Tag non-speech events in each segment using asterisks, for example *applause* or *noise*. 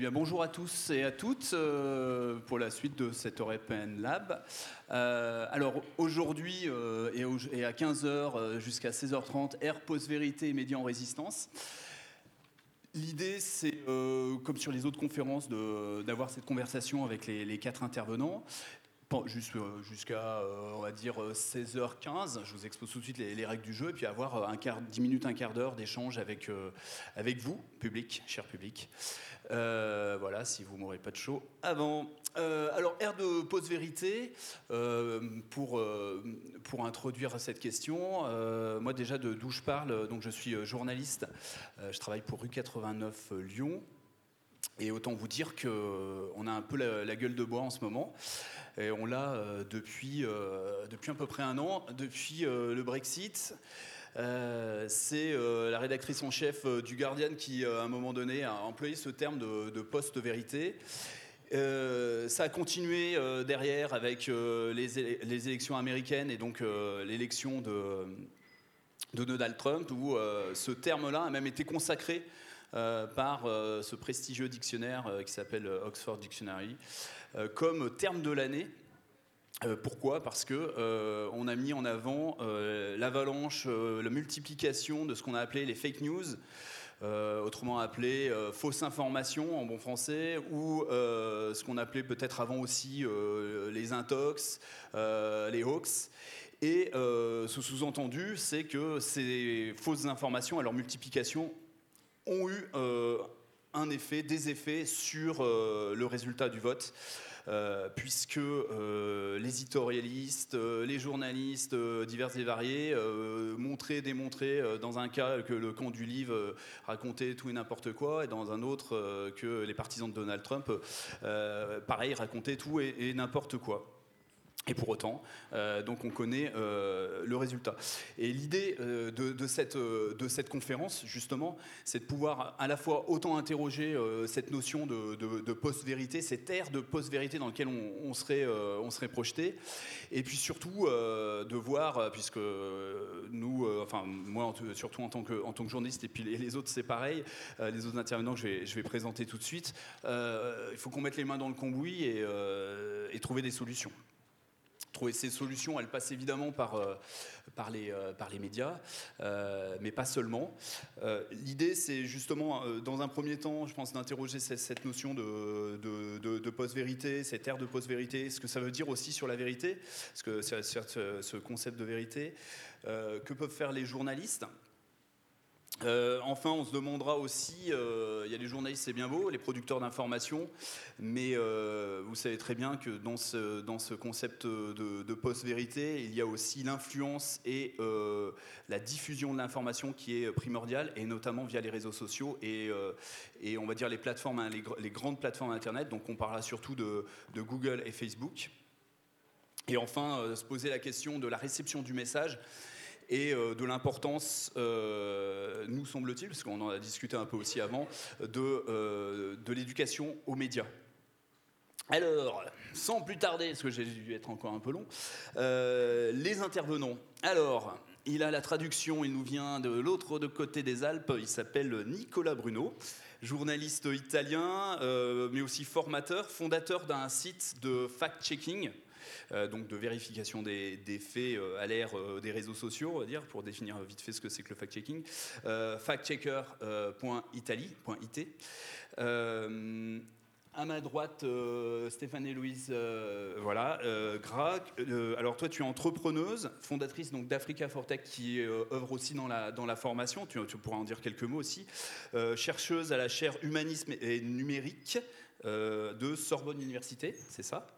Eh bonjour à tous et à toutes euh, pour la suite de cette European Lab. Euh, alors, aujourd'hui euh, et, à 15h jusqu'à 16h30, Air Post-Vérité et Médias en Résistance. L'idée, c'est, comme sur les autres conférences, d'avoir cette conversation avec les quatre intervenants. Euh, Jusqu'à, euh, on va dire, euh, 16h15. Je vous expose tout de suite les, les règles du jeu. Et puis avoir euh, un quart, 10 minutes, un quart d'heure d'échange avec, euh, avec vous, public, cher public. Euh, voilà, si vous m'aurez pas de chaud avant. Euh, alors, air de post-vérité, euh, pour, euh, pour introduire cette question, euh, moi déjà d'où je parle, donc je suis euh, journaliste, euh, je travaille pour rue 89 euh, Lyon. Et autant vous dire qu'on a un peu la, gueule de bois en ce moment. Et on l'a euh, depuis, euh, à peu près un an, depuis euh, le Brexit. Euh, c'est euh, la rédactrice en chef euh, du Guardian qui, euh, à un moment donné, a employé ce terme de, de post-vérité. Euh, ça a continué euh, derrière avec euh, les, éle- les élections américaines et donc euh, l'élection de, de Donald Trump, où euh, ce terme-là a même été consacré euh, par euh, ce prestigieux dictionnaire euh, qui s'appelle euh, Oxford Dictionary euh, comme terme de l'année. Euh, pourquoi? Parce que euh, on a mis en avant euh, l'avalanche, euh, la multiplication de ce qu'on a appelé les fake news, euh, autrement appelé euh, fausses informations en bon français, ou euh, ce qu'on appelait peut-être avant aussi euh, les intox, euh, les hoax. Et euh, ce sous-entendu, c'est que ces fausses informations, à leur multiplication, ont eu euh, un effet, des effets sur euh, le résultat du vote. euh, puisque les éditorialistes, les journalistes divers et variés montraient, démontraient dans un cas que le camp du livre racontait tout et n'importe quoi, et dans un autre que les partisans de Donald Trump, pareil, racontaient tout et n'importe quoi. Et pour autant, euh, donc on connaît euh, le résultat. Et l'idée euh, de, cette, conférence, justement, c'est de pouvoir à la fois autant interroger cette notion de, post-vérité, cette ère de post-vérité dans laquelle on, serait, projeté, et puis surtout de voir, puisque nous, enfin moi surtout en tant que, journaliste, et puis les, autres c'est pareil, les autres intervenants que je vais, présenter tout de suite, il faut qu'on mette les mains dans le cambouis et trouver des solutions trouver ces solutions, elles passent évidemment par, euh, par, les, euh, par les médias, euh, mais pas seulement. L'idée, c'est justement, dans un premier temps, je pense, d'interroger cette, notion de, de, post-vérité, cette ère de post-vérité, ce que ça veut dire aussi sur la vérité, parce que ce, ce concept de vérité, que peuvent faire les journalistes euh, enfin, on se demandera aussi, euh, il y a les journalistes, c'est bien beau, les producteurs d'informations, mais euh, vous savez très bien que dans ce, concept de, post-vérité, il y a aussi l'influence et la diffusion de l'information qui est primordiale, et notamment via les réseaux sociaux et, on va dire hein, les, gr- les grandes plateformes Internet, donc on parlera surtout de, Google et Facebook. Et enfin, se poser la question de la réception du message et euh, de l'importance, euh, nous semble-t-il, parce qu'on en a discuté un peu aussi avant, de, euh, de l'éducation aux médias. Alors, sans plus tarder, parce que j'ai dû être encore un peu long, les intervenants. Alors, il a la traduction, il nous vient de l'autre côté des Alpes, il s'appelle Nicolas Bruno, journaliste italien, mais aussi formateur, fondateur d'un site de fact-checking, donc de vérification des, faits euh, à l'ère euh, des réseaux sociaux, on va dire, pour définir vite fait ce que c'est que le fact-checking. Euh, factchecker.italie.it. Euh, à ma droite, euh, Stéphane et Louise, euh, voilà, euh. Euh, alors toi, tu es entrepreneuse, fondatrice donc d'Africa Fortech, qui euh, œuvre aussi dans la, formation. Tu, pourras en dire quelques mots aussi. Euh, chercheuse à la chaire humanisme et numérique euh, de Sorbonne Université, c'est ça.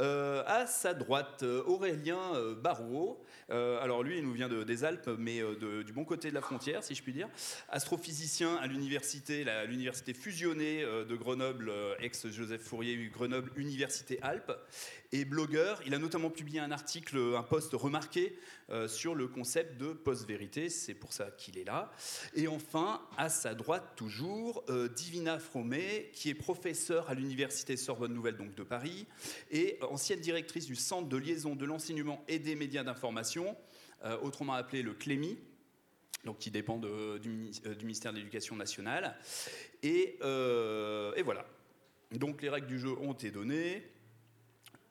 Euh, à sa droite, euh, Aurélien euh, Barrault. Euh, alors lui, il nous vient de- des Alpes, mais du bon côté de la frontière, si je puis dire. Astrophysicien à l'université, l'université fusionnée de Grenoble, ex-Joseph Fourier, Grenoble Université Alpes. Et blogueur, il a notamment publié un article, un post remarqué sur le concept de post-vérité. C'est pour ça qu'il est là. Et enfin, à sa droite toujours, Divina Fromet, qui est professeure à l'université Sorbonne Nouvelle donc de Paris et ancienne directrice du Centre de liaison de l'enseignement et des médias d'information, euh, autrement appelé le CLEMI. qui dépend du, ministère de l'Éducation nationale. Et, et, voilà. Donc les règles du jeu ont été données.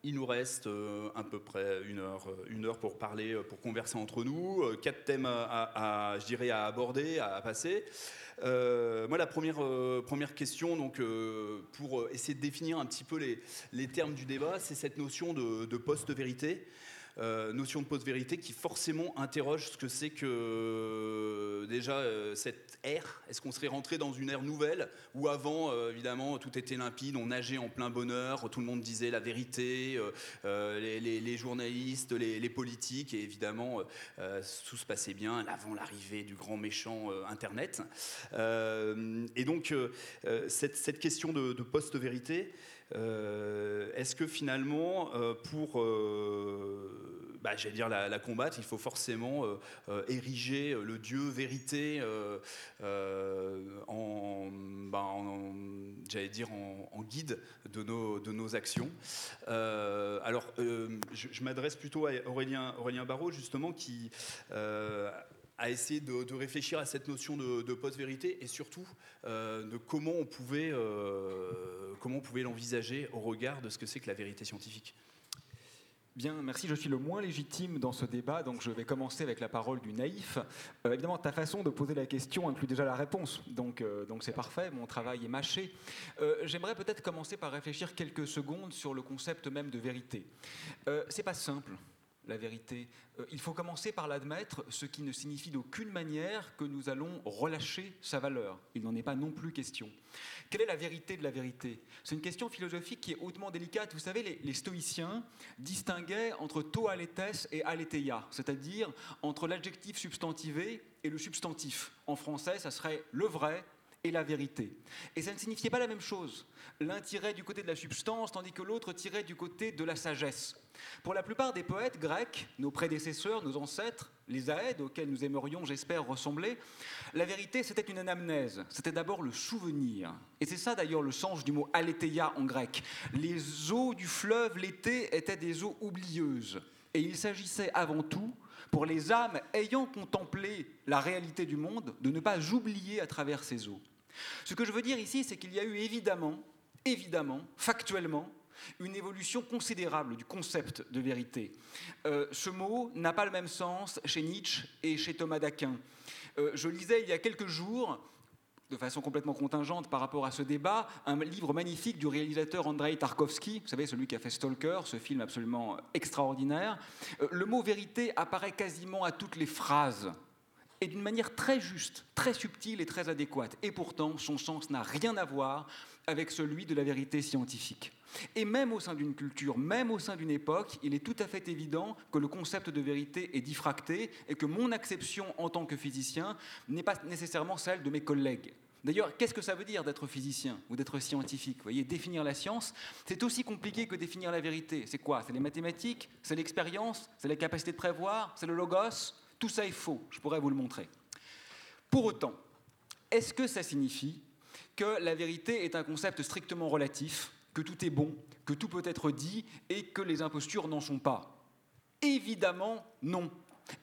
Il nous reste euh, à peu près une heure, euh, une heure pour parler, euh, pour converser entre nous. Quatre thèmes à, je dirais, à aborder, à passer. moi, la première, première question, donc, pour essayer de définir un petit peu les, les termes du débat, c'est cette notion de, de post-vérité. Euh, notion de post-vérité qui forcément interroge ce que c'est que euh, déjà euh, cette ère. Est-ce qu'on serait rentré dans une ère nouvelle où avant, évidemment, tout était limpide, on nageait en plein bonheur, tout le monde disait la vérité, les, journalistes, les, politiques, et évidemment, tout se passait bien avant l'arrivée du grand méchant Internet. et donc, cette, question de, de post-vérité, est-ce que finalement, euh, pour euh, bah, dire la, combattre, il faut forcément ériger le Dieu vérité en, bah, dire en, guide de nos, de nos actions. alors, je, m'adresse plutôt à Aurélien, Aurélien Barraud, justement, qui à essayer de, réfléchir à cette notion de, post-vérité et surtout euh, de comment on pouvait, euh, pouvait l'envisager au regard de ce que c'est que la vérité scientifique. Bien, merci. Je suis le moins légitime dans ce débat, donc je vais commencer avec la parole du naïf. Euh, évidemment, ta façon de poser la question inclut déjà la réponse, donc donc c'est parfait. Mon travail est mâché. J'aimerais peut-être commencer par réfléchir quelques secondes sur le concept même de vérité. c'est pas simple la vérité. Euh, il faut commencer par l'admettre, ce qui ne signifie d'aucune manière que nous allons relâcher sa valeur. Il n'en est pas non plus question. Quelle est la vérité de la vérité? C'est une question philosophique qui est hautement délicate. Vous savez, les, stoïciens distinguaient entre to aletes et aletheia, c'est-à-dire entre l'adjectif substantivé et le substantif. En français, ça serait le vrai et la vérité. Et ça ne signifiait pas la même chose. L'un tirait du côté de la substance, tandis que l'autre tirait du côté de la sagesse. Pour la plupart des poètes grecs, nos prédécesseurs, nos ancêtres, les Aèdes, auxquels nous aimerions, j'espère, ressembler, la vérité, c'était une anamnèse, c'était d'abord le souvenir. Et c'est ça d'ailleurs le sens du mot aletheia en grec. Les eaux du fleuve l'été étaient des eaux oublieuses. Et il s'agissait avant tout, pour les âmes ayant contemplé la réalité du monde, de ne pas oublier à travers ces eaux. Ce que je veux dire ici, c'est qu'il y a eu évidemment, évidemment, factuellement, une évolution considérable du concept de vérité. Euh, ce mot n'a pas le même sens chez Nietzsche et chez Thomas d'Aquin. Euh, je lisais il y a quelques jours, de façon complètement contingente par rapport à ce débat, un livre magnifique du réalisateur Andrei Tarkovsky, vous savez, celui qui a fait Stalker, ce film absolument extraordinaire. Euh, le mot vérité apparaît quasiment à toutes les phrases et d'une manière très juste, très subtile et très adéquate. Et pourtant, son sens n'a rien à voir avec celui de la vérité scientifique. Et même au sein d'une culture, même au sein d'une époque, il est tout à fait évident que le concept de vérité est diffracté et que mon acception en tant que physicien n'est pas nécessairement celle de mes collègues. D'ailleurs, qu'est-ce que ça veut dire d'être physicien ou d'être scientifique? Vous voyez, définir la science, c'est aussi compliqué que définir la vérité. C'est quoi? C'est les mathématiques? C'est l'expérience? C'est la capacité de prévoir? C'est le logos? Tout ça est faux, je pourrais vous le montrer. Pour autant, est-ce que ça signifie que la vérité est un concept strictement relatif que tout est bon, que tout peut être dit et que les impostures n'en sont pas? Évidemment non.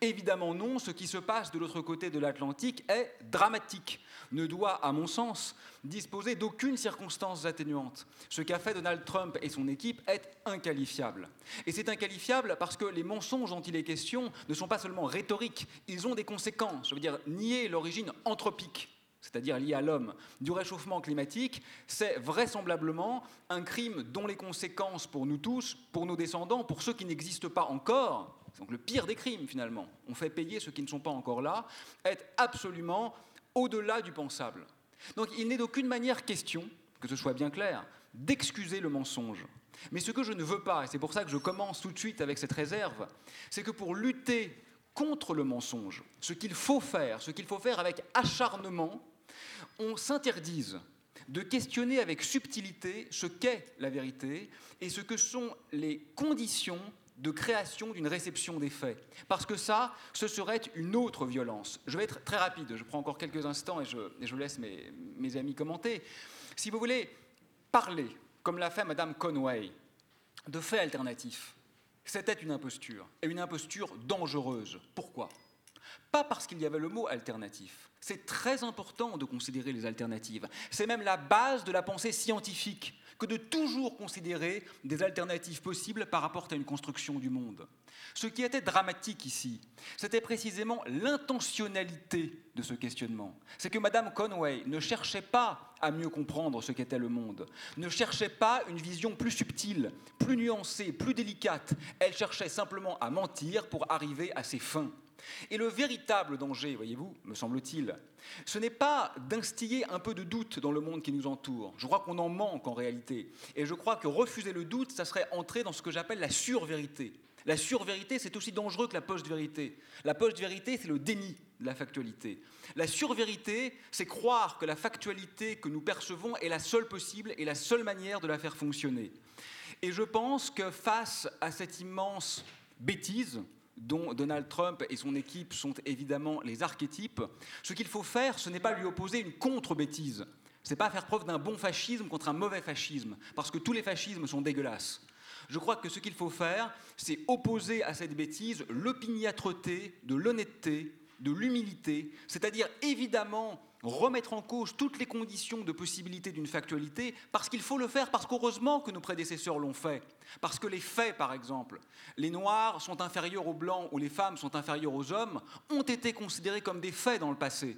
Évidemment non, ce qui se passe de l'autre côté de l'Atlantique est dramatique, ne doit, à mon sens, disposer d'aucune circonstance atténuante. Ce qu'a fait Donald Trump et son équipe est inqualifiable. Et c'est inqualifiable parce que les mensonges dont il est question ne sont pas seulement rhétoriques, ils ont des conséquences. Je veux dire, nier l'origine anthropique c'est-à-dire lié à l'homme, du réchauffement climatique, c'est vraisemblablement un crime dont les conséquences pour nous tous, pour nos descendants, pour ceux qui n'existent pas encore, donc le pire des crimes finalement, on fait payer ceux qui ne sont pas encore là, est absolument au-delà du pensable. Donc il n'est d'aucune manière question, que ce soit bien clair, d'excuser le mensonge. Mais ce que je ne veux pas, et c'est pour ça que je commence tout de suite avec cette réserve, c'est que pour lutter contre le mensonge, ce qu'il faut faire, ce qu'il faut faire avec acharnement, on s'interdise de questionner avec subtilité ce qu'est la vérité et ce que sont les conditions de création d'une réception des faits. Parce que ça, ce serait une autre violence. Je vais être très rapide, je prends encore quelques instants et je, laisse mes, mes amis commenter. Si vous voulez parler, comme l'a fait Madame Conway, de faits alternatifs, c'était une imposture, et une imposture dangereuse. Pourquoi? Pas parce qu'il y avait le mot alternatif. C'est très important de considérer les alternatives. C'est même la base de la pensée scientifique que de toujours considérer des alternatives possibles par rapport à une construction du monde. Ce qui était dramatique ici, c'était précisément l'intentionnalité de ce questionnement. C'est que Madame Conway ne cherchait pas à mieux comprendre ce qu'était le monde, ne cherchait pas une vision plus subtile, plus nuancée, plus délicate. Elle cherchait simplement à mentir pour arriver à ses fins. Et le véritable danger, voyez-vous, me semble-t-il, ce n'est pas d'instiller un peu de doute dans le monde qui nous entoure. Je crois qu'on en manque en réalité. Et je crois que refuser le doute, ça serait entrer dans ce que j'appelle la survérité. La survérité, c'est aussi dangereux que la post-vérité. La post-vérité, c'est le déni de la factualité. La survérité, c'est croire que la factualité que nous percevons est la seule possible et la seule manière de la faire fonctionner. Et je pense que face à cette immense bêtise, dont Donald Trump et son équipe sont évidemment les archétypes, ce qu'il faut faire, ce n'est pas lui opposer une contre-bêtise. Ce n'est pas faire preuve d'un bon fascisme contre un mauvais fascisme, parce que tous les fascismes sont dégueulasses. Je crois que ce qu'il faut faire, c'est opposer à cette bêtise l'opiniâtreté de l'honnêteté, de l'humilité, c'est-à-dire évidemment remettre en cause toutes les conditions de possibilité d'une factualité, parce qu'il faut le faire, parce qu'heureusement que nos prédécesseurs l'ont fait. Parce que les faits, par exemple, les Noirs sont inférieurs aux Blancs ou les femmes sont inférieures aux hommes, ont été considérés comme des faits dans le passé.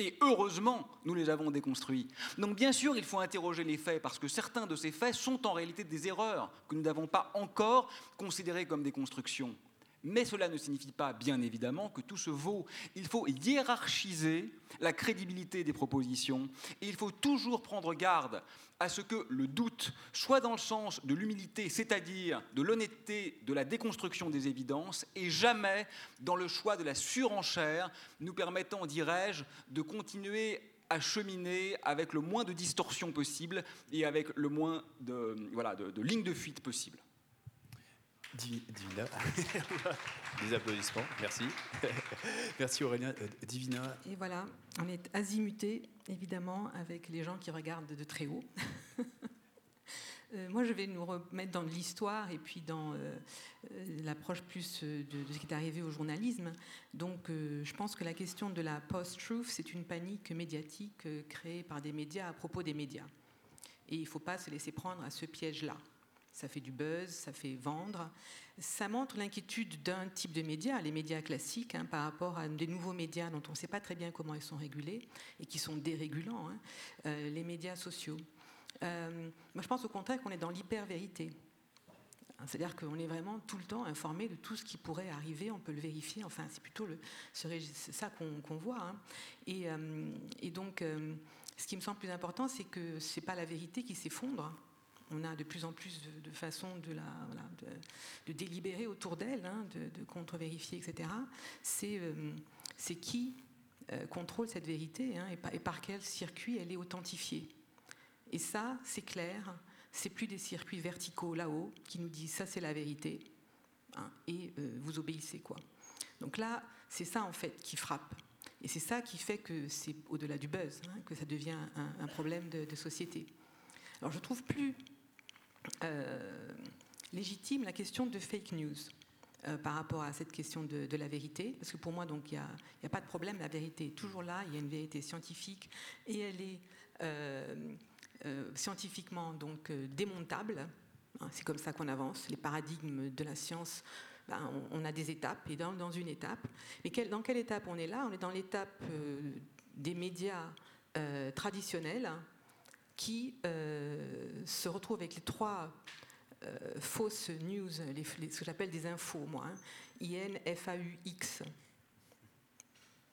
Et heureusement, nous les avons déconstruits. Donc bien sûr, il faut interroger les faits, parce que certains de ces faits sont en réalité des erreurs que nous n'avons pas encore considérées comme des constructions. Mais cela ne signifie pas, bien évidemment, que tout se vaut. Il faut hiérarchiser la crédibilité des propositions et il faut toujours prendre garde à ce que le doute soit dans le sens de l'humilité, c'est-à-dire de l'honnêteté, de la déconstruction des évidences, et jamais dans le choix de la surenchère, nous permettant, dirais-je, de continuer à cheminer avec le moins de distorsion possible et avec le moins de, lignes de fuite possible. Divina. *laughs* Des applaudissements, merci. *laughs* merci Aurélien. Euh, Divina. Et voilà, on est azimuté, évidemment, avec les gens qui regardent de très haut. *laughs* Euh, moi, je vais nous remettre dans l'histoire et puis dans euh, l'approche plus de, ce qui est arrivé au journalisme. Donc, je pense que la question de la post-truth, c'est une panique médiatique créée par des médias à propos des médias. Et il ne faut pas se laisser prendre à ce piège-là ça fait du buzz, ça fait vendre. Ça montre l'inquiétude d'un type de médias, les médias classiques, hein, par rapport à des nouveaux médias dont on ne sait pas très bien comment ils sont régulés et qui sont dérégulants, hein, euh, les médias sociaux. Euh, moi, je pense au contraire qu'on est dans l'hyper-vérité. C'est-à-dire qu'on est vraiment tout le temps informé de tout ce qui pourrait arriver, on peut le vérifier, enfin c'est plutôt ça qu'on voit. Hein. Euh, et, donc, ce qui me semble plus important, c'est que ce n'est pas la vérité qui s'effondre, on a de plus en plus de, façons de, délibérer autour d'elle, hein, de, contre-vérifier, etc. Euh, c'est qui euh, contrôle cette vérité hein, et, par, quel circuit elle est authentifiée. Et ça, c'est clair, c'est plus des circuits verticaux là-haut qui nous disent ça c'est la vérité hein, et euh, vous obéissez quoi. Donc là, c'est ça en fait qui frappe. Et c'est ça qui fait que c'est au-delà du buzz, que ça devient un, problème de, de, société. Alors je trouve plus légitime la question de fake news. Euh, par rapport à cette question de, la vérité, parce que pour moi, donc, il n'y a, pas de problème, la vérité est toujours là, il y a une vérité scientifique, et elle est euh, scientifiquement donc démontable. Hein, c'est comme ça qu'on avance. Les paradigmes de la science, ben, on, a des étapes, et dans, dans une étape. Mais dans quelle étape on est là? On est dans l'étape des médias traditionnels, qui euh, se retrouve avec les trois euh, fausses news, ce que j'appelle des infos, moi, hein, IN, FAU, X,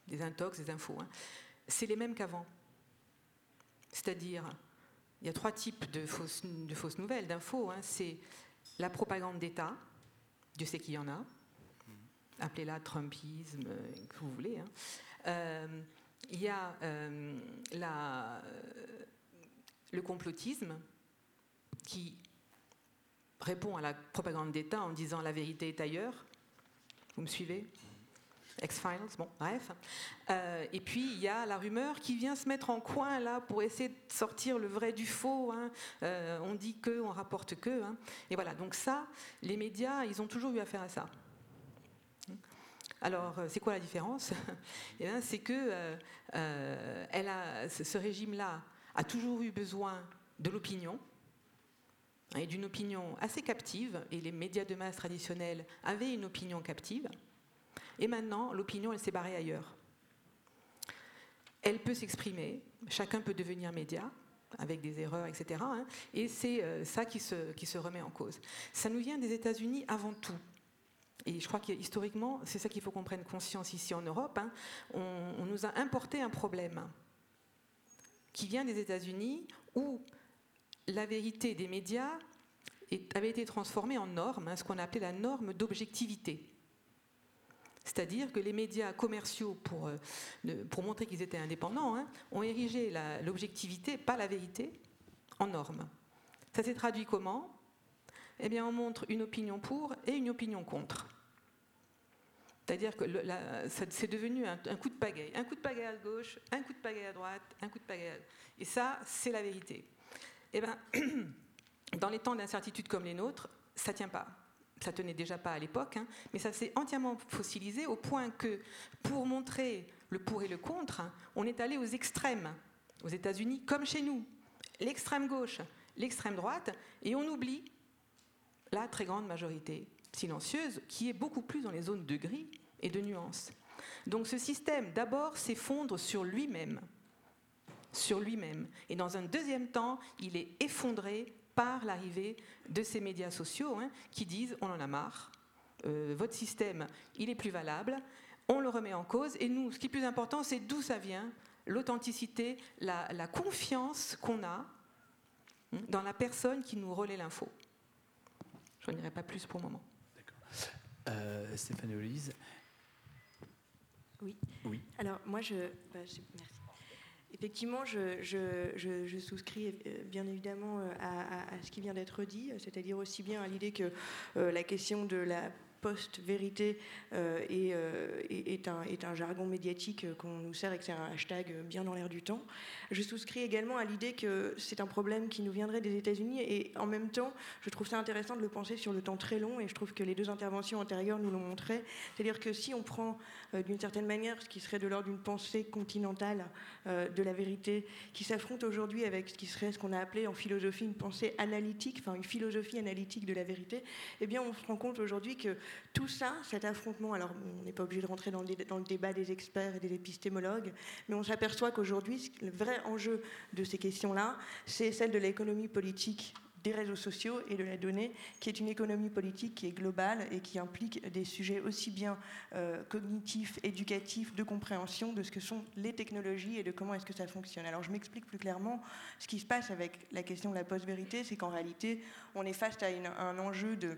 des intox, des infos. Hein. C'est les mêmes qu'avant. C'est-à-dire, il y a trois types de fausses, nouvelles, d'infos. Hein. C'est la propagande d'État, Dieu sait qu'il y en a, appelez-la Trumpisme, euh, que vous voulez. il y a la le complotisme, qui répond à la propagande d'État en disant la vérité est ailleurs. Vous me suivez? X-Files, bon, bref. Euh, et puis, il y a la rumeur qui vient se mettre en coin, là, pour essayer de sortir le vrai du faux. Hein. Euh, on dit que, on rapporte que. Hein. Et voilà, donc ça, les médias, ils ont toujours eu affaire à ça. Alors, c'est quoi la différence? *laughs* Eh C'est que ce régime-là a toujours eu besoin de l'opinion, et d'une opinion assez captive, et les médias de masse traditionnels avaient une opinion captive, et maintenant l'opinion elle s'est barrée ailleurs. Elle peut s'exprimer, chacun peut devenir média, avec des erreurs, etc. Hein, et c'est euh, ça qui se, qui se remet en cause. Ça nous vient des États-Unis avant tout. Et je crois qu'historiquement, c'est ça qu'il faut qu'on prenne conscience ici en Europe. Hein. on, nous a importé un problème qui vient des États-Unis où la vérité des médias avait été transformée en norme, hein, ce qu'on appelait la norme d'objectivité. C'est-à-dire que les médias commerciaux, pour, euh, montrer qu'ils étaient indépendants, hein, ont érigé l'objectivité, pas la vérité, en norme. Ça s'est traduit comment? Eh bien, on montre une opinion pour et une opinion contre. C'est-à-dire que c'est devenu un, coup de pagaille. Un coup de pagaille à gauche, un coup de pagaille à droite, un coup de pagaille à... Et ça, c'est la vérité. Eh bien, *clears throat* dans les temps d'incertitude comme les nôtres, ça tient pas. Ça tenait déjà pas à l'époque, hein, mais ça s'est entièrement fossilisé au point que, pour montrer le pour et le contre, on est allé aux extrêmes, aux États-Unis comme chez nous, l'extrême gauche, l'extrême droite, et on oublie la très grande majorité silencieuse qui est beaucoup plus dans les zones de gris et de nuances. Donc ce système, d'abord, s'effondre sur lui-même sur lui-même. Et dans un deuxième temps, il est effondré par l'arrivée de ces médias sociaux hein, qui disent on en a marre, euh, votre système, il est plus valable, on le remet en cause. Et nous, ce qui est plus important, c'est d'où ça vient, l'authenticité, la, confiance qu'on a hein, dans la personne qui nous relaie l'info. Je n'irai pas plus pour le moment. Euh, Stéphane Olise. Oui. oui. Alors, moi, je. Bah, merci. Effectivement, je, souscris euh, bien évidemment euh, à, ce qui vient d'être dit, c'est-à-dire aussi bien à l'idée que euh, la question de la post-vérité euh, euh, est, un, un, jargon médiatique qu'on nous sert et que c'est un hashtag bien dans l'air du temps. Je souscris également à l'idée que c'est un problème qui nous viendrait des États-Unis et en même temps, je trouve ça intéressant de le penser sur le temps très long et je trouve que les deux interventions antérieures nous l'ont montré. C'est-à-dire que si on prend euh, d'une certaine manière ce qui serait de l'ordre d'une pensée continentale de la vérité qui s'affronte aujourd'hui avec ce qui serait ce qu'on a appelé en philosophie une pensée analytique, enfin une philosophie analytique de la vérité, eh bien on se rend compte aujourd'hui que tout ça, cet affrontement, alors on n'est pas obligé de rentrer dans le, débat des experts et des épistémologues, mais on s'aperçoit qu'aujourd'hui, le vrai enjeu de ces questions-là, c'est celle de l'économie politique des réseaux sociaux et de la donnée, qui est une économie politique qui est globale et qui implique des sujets aussi bien euh, cognitifs, éducatifs, de compréhension de ce que sont les technologies et de comment est-ce que ça fonctionne. Alors je m'explique plus clairement ce qui se passe avec la question de la post-vérité, c'est qu'en réalité, on est face à un enjeu de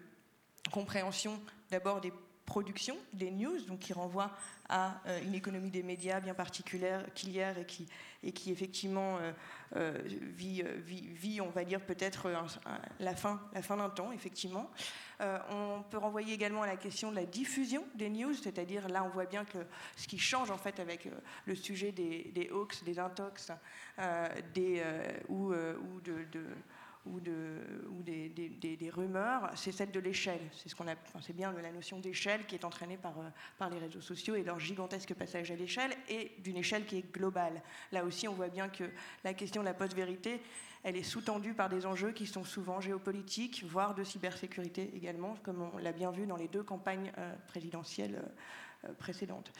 compréhension d'abord des productions, des news, donc qui renvoient à euh, une économie des médias bien particulière qu'il y a et qui, et qui effectivement euh, euh, vit, vit, on va dire, peut-être la fin, la fin d'un temps, effectivement. on peut renvoyer également à la question de la diffusion des news, c'est-à-dire là, on voit bien que ce qui change en fait avec le sujet des, hoax, des intox, des, ou, ou de ou, de, ou des, rumeurs, c'est celle de l'échelle. C'est ce qu'on c'est bien la notion d'échelle qui est entraînée par, euh, par les réseaux sociaux et leur gigantesque passage à l'échelle et d'une échelle qui est globale. Là aussi, on voit bien que la question de la post-vérité, elle est sous-tendue par des enjeux qui sont souvent géopolitiques, voire de cybersécurité également, comme on l'a bien vu dans les deux campagnes euh, présidentielles euh, euh, précédente.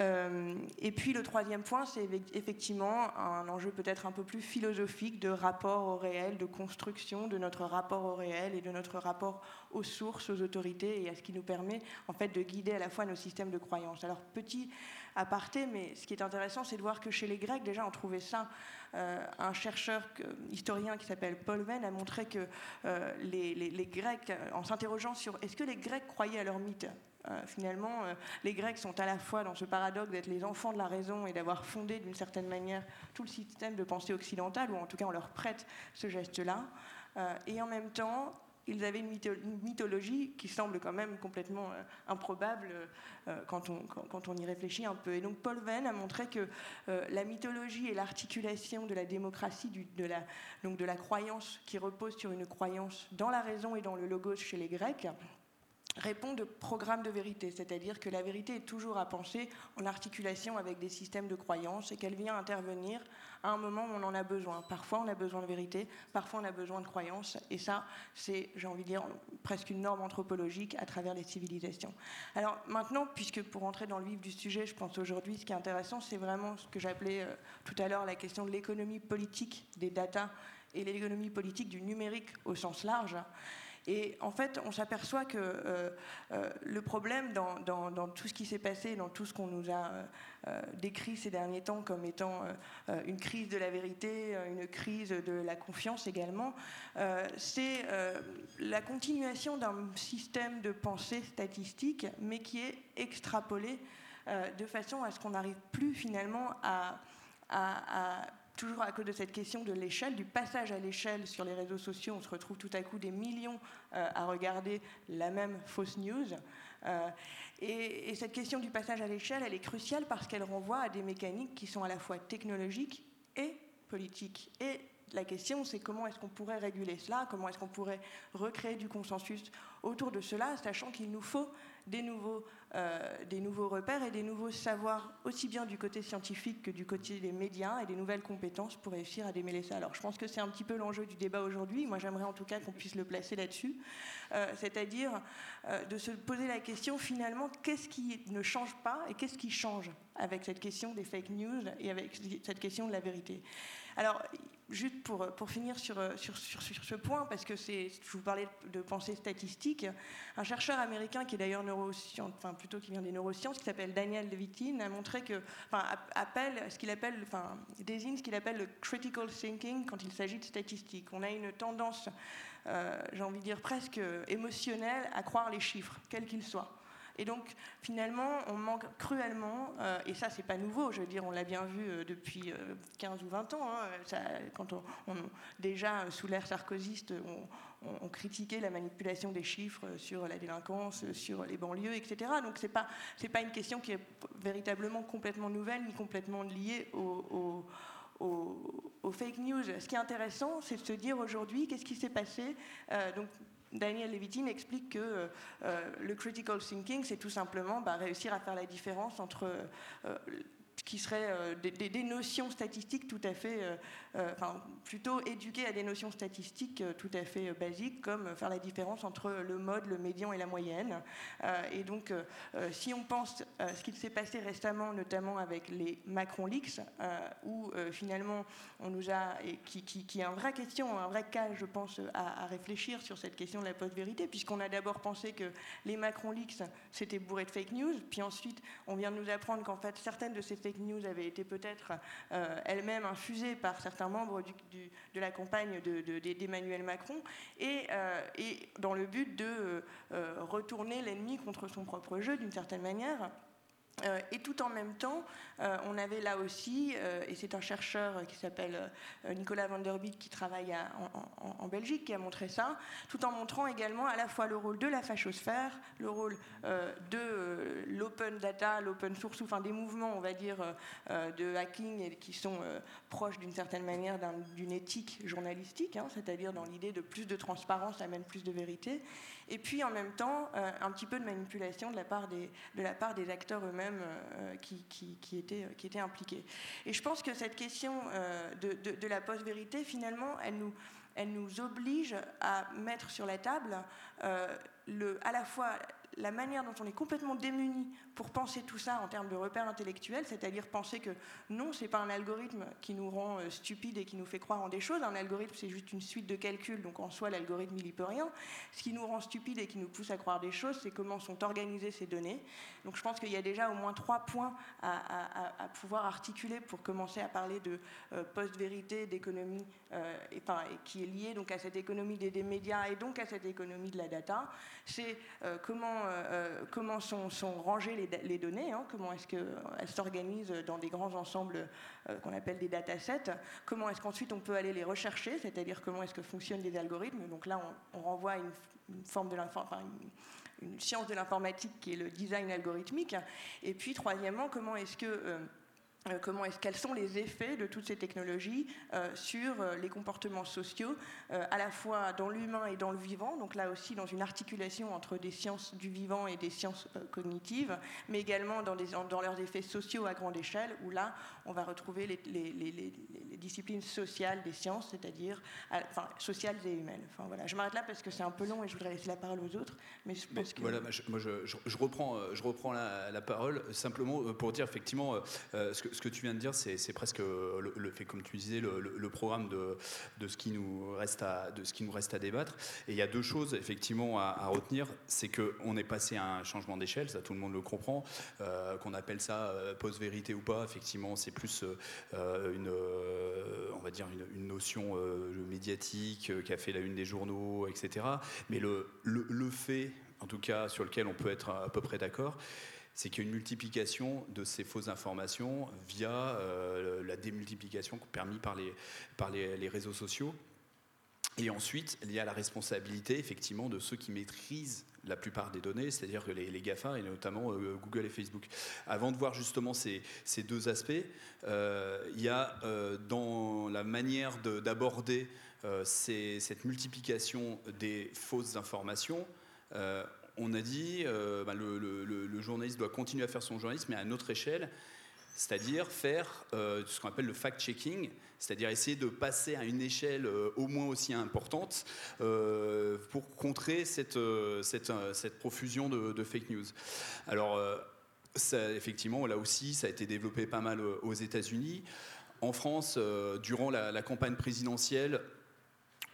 Euh, et puis le troisième point, c'est effectivement un enjeu peut-être un peu plus philosophique de rapport au réel, de construction de notre rapport au réel et de notre rapport aux sources, aux autorités et à ce qui nous permet en fait de guider à la fois nos systèmes de croyance. Alors petit aparté, mais ce qui est intéressant, c'est de voir que chez les Grecs, déjà on trouvait ça. Euh, un chercheur historien qui s'appelle Paul Venn a montré que les, les, Grecs, en s'interrogeant sur est-ce que les Grecs croyaient à leur mythe euh, finalement, euh, les Grecs sont à la fois dans ce paradoxe d'être les enfants de la raison et d'avoir fondé d'une certaine manière tout le système de pensée occidentale, ou en tout cas on leur prête ce geste-là, euh, et en même temps, ils avaient une, mythologie qui semble quand même complètement improbable quand, on, y réfléchit un peu. Et donc Paul Venn a montré que la mythologie et l'articulation de la démocratie, donc de la croyance qui repose sur une croyance dans la raison et dans le logos chez les Grecs, répond de programme de vérité, c'est-à-dire que la vérité est toujours à penser en articulation avec des systèmes de croyances et qu'elle vient intervenir à un moment où on en a besoin. Parfois on a besoin de vérité, parfois on a besoin de croyances, et ça c'est, j'ai envie de dire, presque une norme anthropologique à travers les civilisations. Alors maintenant, puisque pour entrer dans le vif du sujet, je pense aujourd'hui ce qui est intéressant, c'est vraiment ce que j'appelais euh, tout à l'heure la question de l'économie politique des data et l'économie politique du numérique au sens large. Et en fait, on s'aperçoit que euh, euh, le problème dans, tout ce qui s'est passé, dans tout ce qu'on nous a euh, décrit ces derniers temps comme étant une crise de la vérité, une crise de la confiance également, c'est la continuation d'un système de pensée statistique, mais qui est extrapolé de façon à ce qu'on n'arrive plus finalement à, à toujours à cause de cette question de l'échelle, du passage à l'échelle sur les réseaux sociaux, on se retrouve tout à coup des millions euh, à regarder la même fausse news. Euh, et, cette question du passage à l'échelle, elle est cruciale parce qu'elle renvoie à des mécaniques qui sont à la fois technologiques et politiques. Et la question, c'est comment est-ce qu'on pourrait réguler cela, comment est-ce qu'on pourrait recréer du consensus autour de cela, sachant qu'il nous faut des nouveaux, euh, des nouveaux repères et des nouveaux savoirs, aussi bien du côté scientifique que du côté des médias, et des nouvelles compétences pour réussir à démêler ça. Alors je pense que c'est un petit peu l'enjeu du débat aujourd'hui. Moi j'aimerais en tout cas qu'on puisse le placer là-dessus, euh, c'est-à-dire euh, de se poser la question finalement qu'est-ce qui ne change pas et qu'est-ce qui change avec cette question des fake news et avec cette question de la vérité? Alors, juste pour, pour finir sur, sur, sur, ce point, parce que je vous parlais de pensée statistique, un chercheur américain qui est d'ailleurs neuroscience, enfin plutôt qui vient des neurosciences, qui s'appelle Daniel Levitin, a montré que, enfin, appelle ce qu'il appelle, enfin, désigne ce qu'il appelle le critical thinking quand il s'agit de statistiques. On a une tendance, euh, j'ai envie de dire presque émotionnelle, à croire les chiffres, quels qu'ils soient. Et donc, finalement, on manque cruellement, euh, et ça, c'est pas nouveau, je veux dire, on l'a bien vu euh, depuis 15 euh, ou 20 ans. Hein, quand on, déjà, sous l'ère sarkozyste, on, critiquait la manipulation des chiffres sur la délinquance, sur les banlieues, etc. Donc, c'est pas, pas une question qui est véritablement complètement nouvelle ni complètement liée au, aux, fake news. Ce qui est intéressant, c'est de se dire aujourd'hui qu'est-ce qui s'est passé? Daniel Levitin explique que euh, le critical thinking, c'est tout simplement bah, réussir à faire la différence entre euh, qui seraient euh, des, notions statistiques tout à fait, euh, euh, enfin, plutôt éduquées à des notions statistiques tout à fait basiques, comme faire la différence entre le mode, le médian et la moyenne. et donc, si on pense à ce qui s'est passé récemment, notamment avec les Macron Leaks, où finalement on nous a, qui, est une vraie question, un vrai cas, je pense, à, à réfléchir sur cette question de la post-vérité, puisqu'on a d'abord pensé que les Macron Leaks, c'était bourré de fake news, puis ensuite on vient de nous apprendre qu'en fait certaines de ces fake news avait été peut-être euh, elle-même infusée par certains membres de la campagne d'Emmanuel Macron, et, euh, et, dans le but de euh, retourner l'ennemi contre son propre jeu d'une certaine manière. Et tout en même temps, on avait là aussi, euh, et c'est un chercheur qui s'appelle Nicolas van der Beek qui travaille en, Belgique qui a montré ça, tout en montrant également à la fois le rôle de la fachosphère, le rôle de l'open data, l'open source, enfin des mouvements, on va dire, de hacking qui sont proches d'une certaine manière d'une éthique journalistique, hein, c'est-à-dire dans l'idée de plus de transparence amène plus de vérité, et puis en même temps un petit peu de manipulation de la part des, acteurs eux-mêmes euh, qui, qui, étaient, qui impliqués. Et je pense que cette question euh, de, la post-vérité, finalement, elle nous, oblige à mettre sur la table euh, à la fois la manière dont on est complètement démuni pour penser tout ça en termes de repères intellectuels, c'est-à-dire penser que non, c'est pas un algorithme qui nous rend euh, stupides et qui nous fait croire en des choses. Un algorithme, c'est juste une suite de calculs, donc en soi, l'algorithme, il y peut rien. Ce qui nous rend stupides et qui nous pousse à croire des choses, c'est comment sont organisées ces données. Donc je pense qu'il y a déjà au moins trois points à, pouvoir articuler pour commencer à parler de euh, post-vérité, d'économie, euh, et, qui est liée donc à cette économie des, médias et donc à cette économie de la data. C'est comment euh, euh, comment sont, rangées les, données, hein, comment est-ce qu'elles s'organisent dans des grands ensembles euh, qu'on appelle des datasets, comment est-ce qu'ensuite on peut aller les rechercher, c'est-à-dire comment est-ce que fonctionnent les algorithmes. Donc là, on, renvoie à une, forme de une, science de l'informatique qui est le design algorithmique. Et puis, troisièmement, comment est-ce que comment est-ce, quels sont les effets de toutes ces technologies euh, sur euh, les comportements sociaux, à la fois dans l'humain et dans le vivant, donc là aussi dans une articulation entre des sciences du vivant et des sciences cognitives, mais également dans, dans, leurs effets sociaux à grande échelle, où là on va retrouver les, les, disciplines sociales des sciences, c'est-à-dire enfin, sociales et humaines. Enfin, voilà. Je m'arrête là parce que c'est un peu long et je voudrais laisser la parole aux autres. Mais que... Voilà, moi je, je, reprends, je reprends la, la, parole simplement pour dire effectivement ce que ce que tu viens de dire, c'est presque le, fait, comme tu disais, le, programme de, ce qui nous reste à, débattre. Et il y a deux choses effectivement à, retenir, c'est qu'on est passé à un changement d'échelle, ça tout le monde le comprend, euh, qu'on appelle ça euh, post-vérité ou pas. Effectivement, c'est plus euh, une, on va dire une, notion médiatique qui a fait la une des journaux, etc. Mais le fait, en tout cas, sur lequel on peut être à peu près d'accord, c'est qu'il y a une multiplication de ces fausses informations via euh, la démultiplication permise par les, par les, réseaux sociaux. Et ensuite, il y a la responsabilité effectivement de ceux qui maîtrisent la plupart des données, c'est-à-dire que les, GAFA et notamment euh, Google et Facebook. Avant de voir justement ces, ces deux aspects, euh, il y a dans la manière d'aborder cette multiplication des fausses informations, on a dit euh, bah, le, journaliste doit continuer à faire son journalisme, mais à une autre échelle, c'est-à-dire faire euh, ce qu'on appelle le fact-checking, c'est-à-dire essayer de passer à une échelle euh, au moins aussi importante pour contrer cette, profusion de, fake news. Alors, effectivement, là aussi, ça a été développé pas mal aux États-Unis. En France, durant la campagne présidentielle,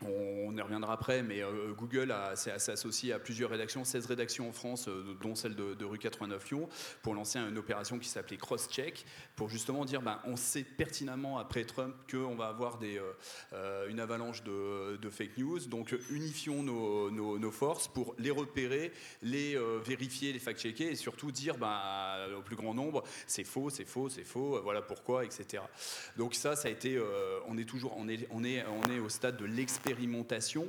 on y reviendra après, mais euh, Google s'est associé à plusieurs rédactions, 16 rédactions en France, euh, dont celle de, rue 89 Lyon, pour lancer une opération qui s'appelait Cross-Check, pour justement dire ben, on sait pertinemment après Trump qu'on va avoir euh, une avalanche de, fake news, donc unifions nos, forces pour les repérer, les vérifier, les fact-checker et surtout dire ben, au plus grand nombre c'est faux, c'est faux, c'est faux, voilà pourquoi, etc. Donc ça, ça a été, on est toujours, on est, on est au stade de l'expérience expérimentation.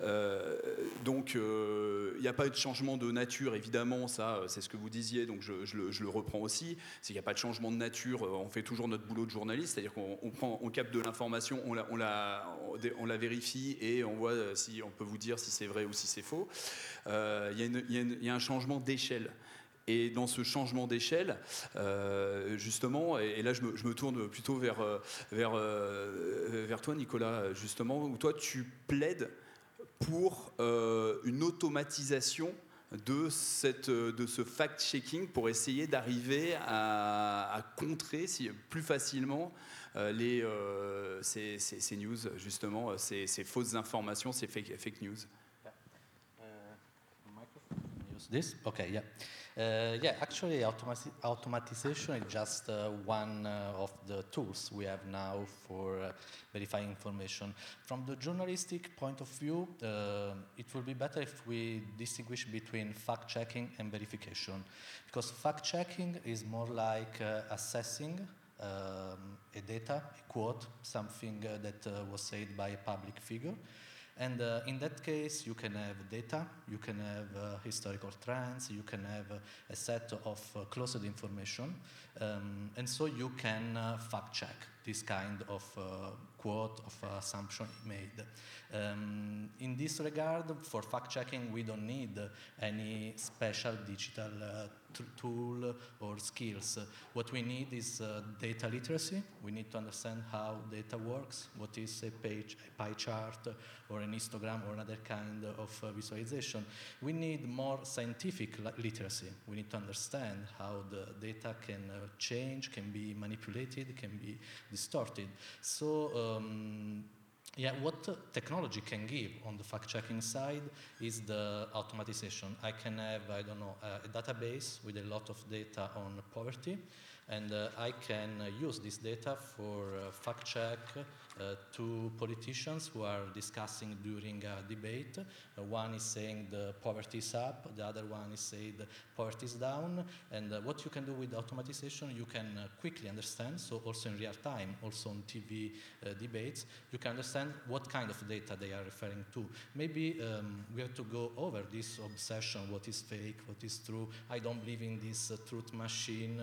Euh, donc, il euh, n'y a pas eu de changement de nature, évidemment, ça, c'est ce que vous disiez, donc je, le, reprends aussi. Qu'il n'y a pas de changement de nature, on fait toujours notre boulot de journaliste, c'est-à-dire qu'on capte de l'information, on la, vérifie et on voit si on peut vous dire si c'est vrai ou si c'est faux. Euh, il y, a un changement d'échelle. Et dans ce changement d'échelle, euh, justement, et, là je me, tourne plutôt vers, euh, vers, euh, vers toi Nicolas, justement, où toi tu plaides pour une automatisation de, cette, de ce fact-checking pour essayer d'arriver à, contrer plus facilement les, ces, ces, news, justement, ces, ces, fausses informations, ces fake, news. use this? Okay, yeah. Uh, yeah, actually, automati automatization is just uh, one uh, of the tools we have now for uh, verifying information. From the journalistic point of view, uh, it will be better if we distinguish between fact-checking and verification, because fact-checking is more like uh, assessing um, a data, a quote, something that was said by a public figure, and uh, in that case, you can have data, you can have uh, historical trends, you can have uh, a set of uh, closed information, um, and so you can uh, fact check this kind of uh, quote of assumption made. Um, in this regard, for fact checking, we don't need any special digital tool or skills. What we need is uh, data literacy. We need to understand how data works, what is a page, a pie chart, or an histogram, or another kind of uh, visualization. We need more scientific literacy. We need to understand how the data can uh, change, can be manipulated, can be distorted. So um, yeah, what technology can give on the fact-checking side is the automatization. I can have, I don't know, a database with a lot of data on poverty, and uh, I can uh, use this data for uh, fact-check uh, two politicians who are discussing during a debate. Uh, one is saying the poverty is up, the other one is saying the poverty is down. And uh, what you can do with automatization, you can quickly understand, so also in real time, also on TV debates, you can understand what kind of data they are referring to. Maybe um, we have to go over this obsession, what is fake, what is true. I don't believe in this truth machine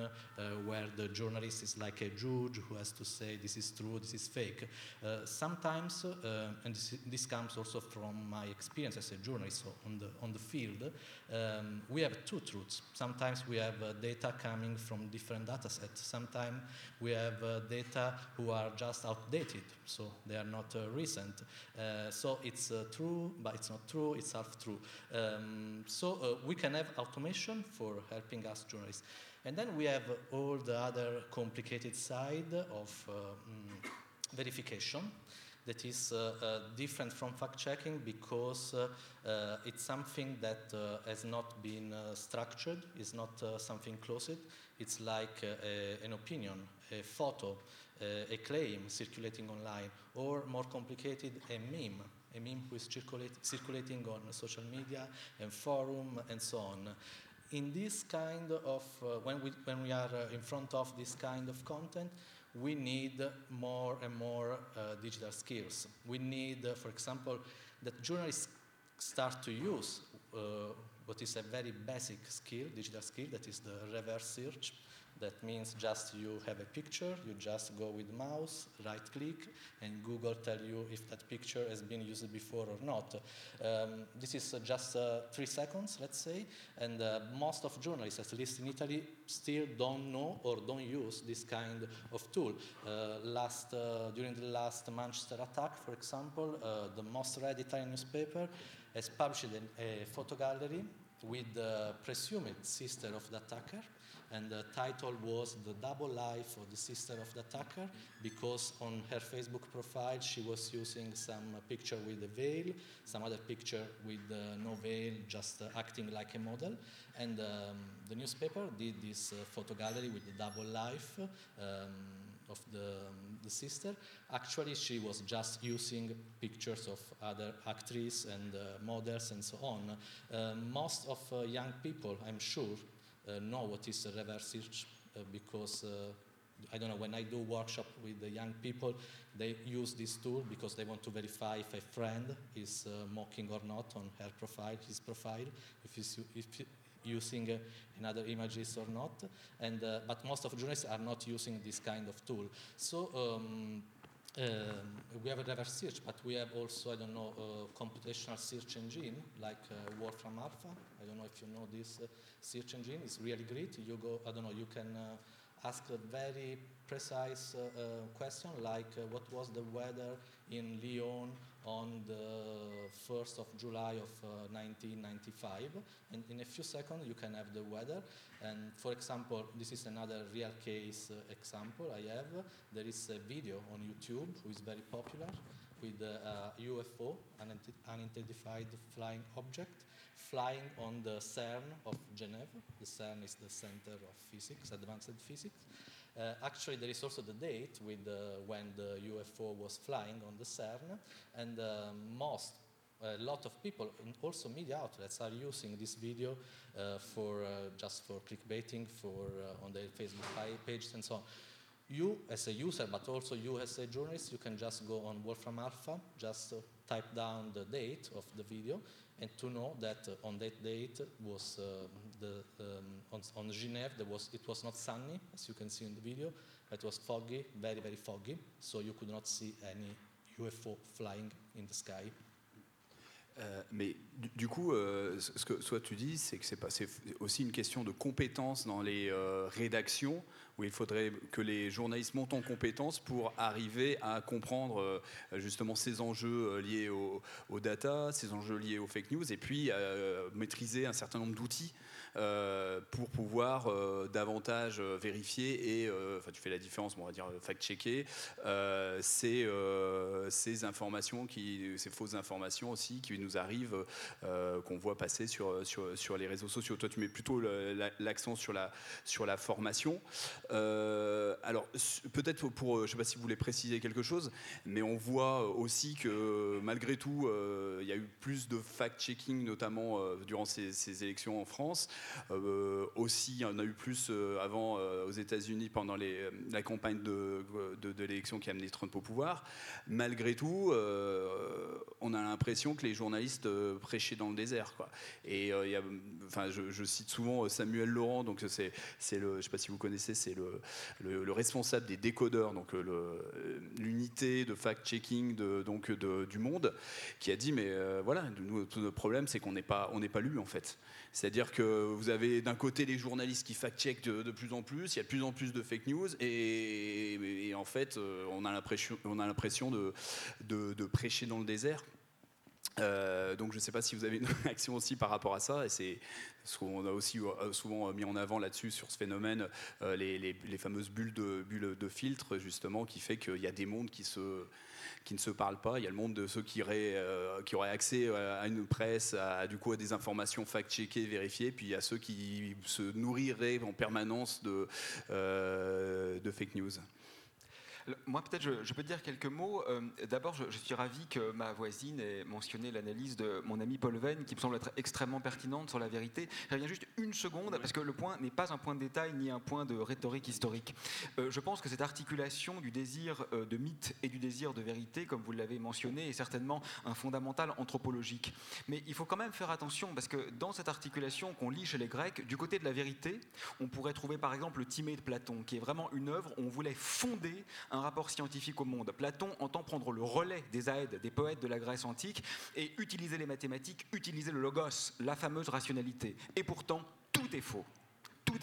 where the journalist is like a judge who has to say this is true, this is fake. Uh, sometimes, uh, and this, this, comes also from my experience as a journalist on, the, on the field, um, we have two truths. Sometimes we have uh, data coming from different data sets. Sometimes we have uh, data who are just outdated, so they are not uh, recent. So it's true, but it's not true, it's half true. Um, so we can have automation for helping us journalists. And then we have all the other complicated side of mm, verification that is uh, uh, different from fact checking because uh, it's something that has not been structured, it's not something closed. It's like a, an opinion, a photo, a claim circulating online, or more complicated, a meme a meme who is circulate, circulating on social media and forum and so on. In this kind of, uh, when, we, when we are uh, in front of this kind of content, we need more and more uh, digital skills. We need, uh, for example, that journalists start to use uh, what is a very basic skill, digital skill, that is the reverse search. That means just you have a picture, you just go with mouse, right click, and Google tell you if that picture has been used before or not. Um, this is uh, just uh, three seconds, let's say, and uh, most of journalists, at least in Italy, still don't know or don't use this kind of tool. Uh, last, uh, during the last Manchester attack, for example, uh, the most read Italian newspaper has published a, a photo gallery with the presumed sister of the attacker and the title was The Double Life of the Sister of the Attacker because on her Facebook profile she was using some picture with a veil, some other picture with uh, no veil, just uh, acting like a model. And um, the newspaper did this uh, photo gallery with the double life. Um, of the, the, sister. Actually, she was just using pictures of other actresses and uh, models and so on. Uh, most of young people, I'm sure, know what is reverse search uh, because uh, I don't know, when I do workshop with the young people, they use this tool because they want to verify if a friend is uh, mocking or not on her profile, his profile, if he's if using uh, another images or not. And, uh, but most of journalists are not using this kind of tool. So um, um, we have a reverse search, but we have also, I don't know, computational search engine like uh, Wolfram Alpha. I don't know if you know this uh, search engine. It's really great. You go, I don't know, you can uh, ask a very precise uh, uh, question like what was the weather in Lyon on the 1st of July of 1995. And in a few seconds, you can have the weather. And for example, this is another real case uh, example I have. There is a video on YouTube who is very popular with a UFO, an unidentified flying object, flying on the CERN of Geneva. The CERN is the Center of Physics, Advanced Physics. Uh, actually, there is also the date with uh, when the UFO was flying on the CERN, and uh, most a lot of people, also media outlets, are using this video uh, for uh, just for clickbaiting, for uh, on their Facebook pages and so on. You as a user, but also you as a journalist, you can just go on Wolfram Alpha, just uh, type down the date of the video, and to know that uh, on that date was uh, the um, on, on Genève, there was it was not sunny, as you can see in the video, it was foggy, very very foggy, so you could not see any UFO flying in the sky. Euh, mais du, coup, euh, ce que soit tu dis, c'est que c'est aussi une question de compétence dans les euh, rédactions, où il faudrait que les journalistes montent en compétence pour arriver à comprendre justement ces enjeux liés aux au data, ces enjeux liés aux fake news, et puis maîtriser un certain nombre d'outils pour pouvoir euh, davantage euh, vérifier et, enfin tu fais la différence, on va dire fact-checker, ces, ces informations, qui, ces fausses informations aussi qui nous arrivent, qu'on voit passer sur, sur, les réseaux sociaux. Toi, tu mets plutôt l'accent sur la, sur la formation. alors, peut-être pour, je ne sais pas si vous voulez préciser quelque chose, mais on voit aussi que malgré tout, il y a eu plus de fact-checking, notamment durant ces, élections en France. Euh, aussi, en a eu plus euh, avant euh, aux États-Unis pendant la campagne de, l'élection qui a amené Trump au pouvoir. Malgré tout, on a l'impression que les journalistes prêcher dans le désert. Et je, cite souvent Samuel Laurent, donc c'est, le, je sais pas si vous connaissez, c'est le, le, responsable des décodeurs, donc l'unité de fact-checking de, du monde, qui a dit mais voilà, tout notre problème c'est qu'on n'est pas, on n'est pas lu en fait. C'est-à-dire que vous avez d'un côté les journalistes qui fact-checkent de, plus en plus, il y a de plus en plus de fake news, et, en fait, euh, on a l'impression de, de, prêcher dans le désert. Euh, donc je ne sais pas si vous avez une *laughs* réaction aussi par rapport à ça, et c'est ce qu'on a aussi euh, souvent mis en avant là-dessus sur ce phénomène, les, les, fameuses bulles de, bulles de filtre justement, qui fait qu'il y a des mondes qui se qui ne se parlent pas. Il y a le monde de ceux qui auraient, euh, accès euh, à une presse, à, du coup, à des informations fact-checkées, vérifiées. Puis il y a ceux qui se nourriraient en permanence de, euh, de fake news. Moi, peut-être, je, peux dire quelques mots. Euh, d'abord, je, suis ravi que ma voisine ait mentionné l'analyse de mon ami Paul Venn, qui me semble être extrêmement pertinente sur la vérité. Je reviens juste une seconde, parce que le point n'est pas un point de détail ni un point de rhétorique historique. Euh, je pense que cette articulation du désir euh, de mythe et du désir de vérité, comme vous l'avez mentionné, est certainement un fondamental anthropologique. Mais il faut quand même faire attention, parce que dans cette articulation qu'on lit chez les Grecs, du côté de la vérité, on pourrait trouver par exemple le Timée de Platon, qui est vraiment une œuvre où on voulait fonder un rapport scientifique au monde. Platon entend prendre le relais des Aèdes, des poètes de la Grèce antique, et utiliser les mathématiques, utiliser le logos, la fameuse rationalité. Et pourtant, tout est faux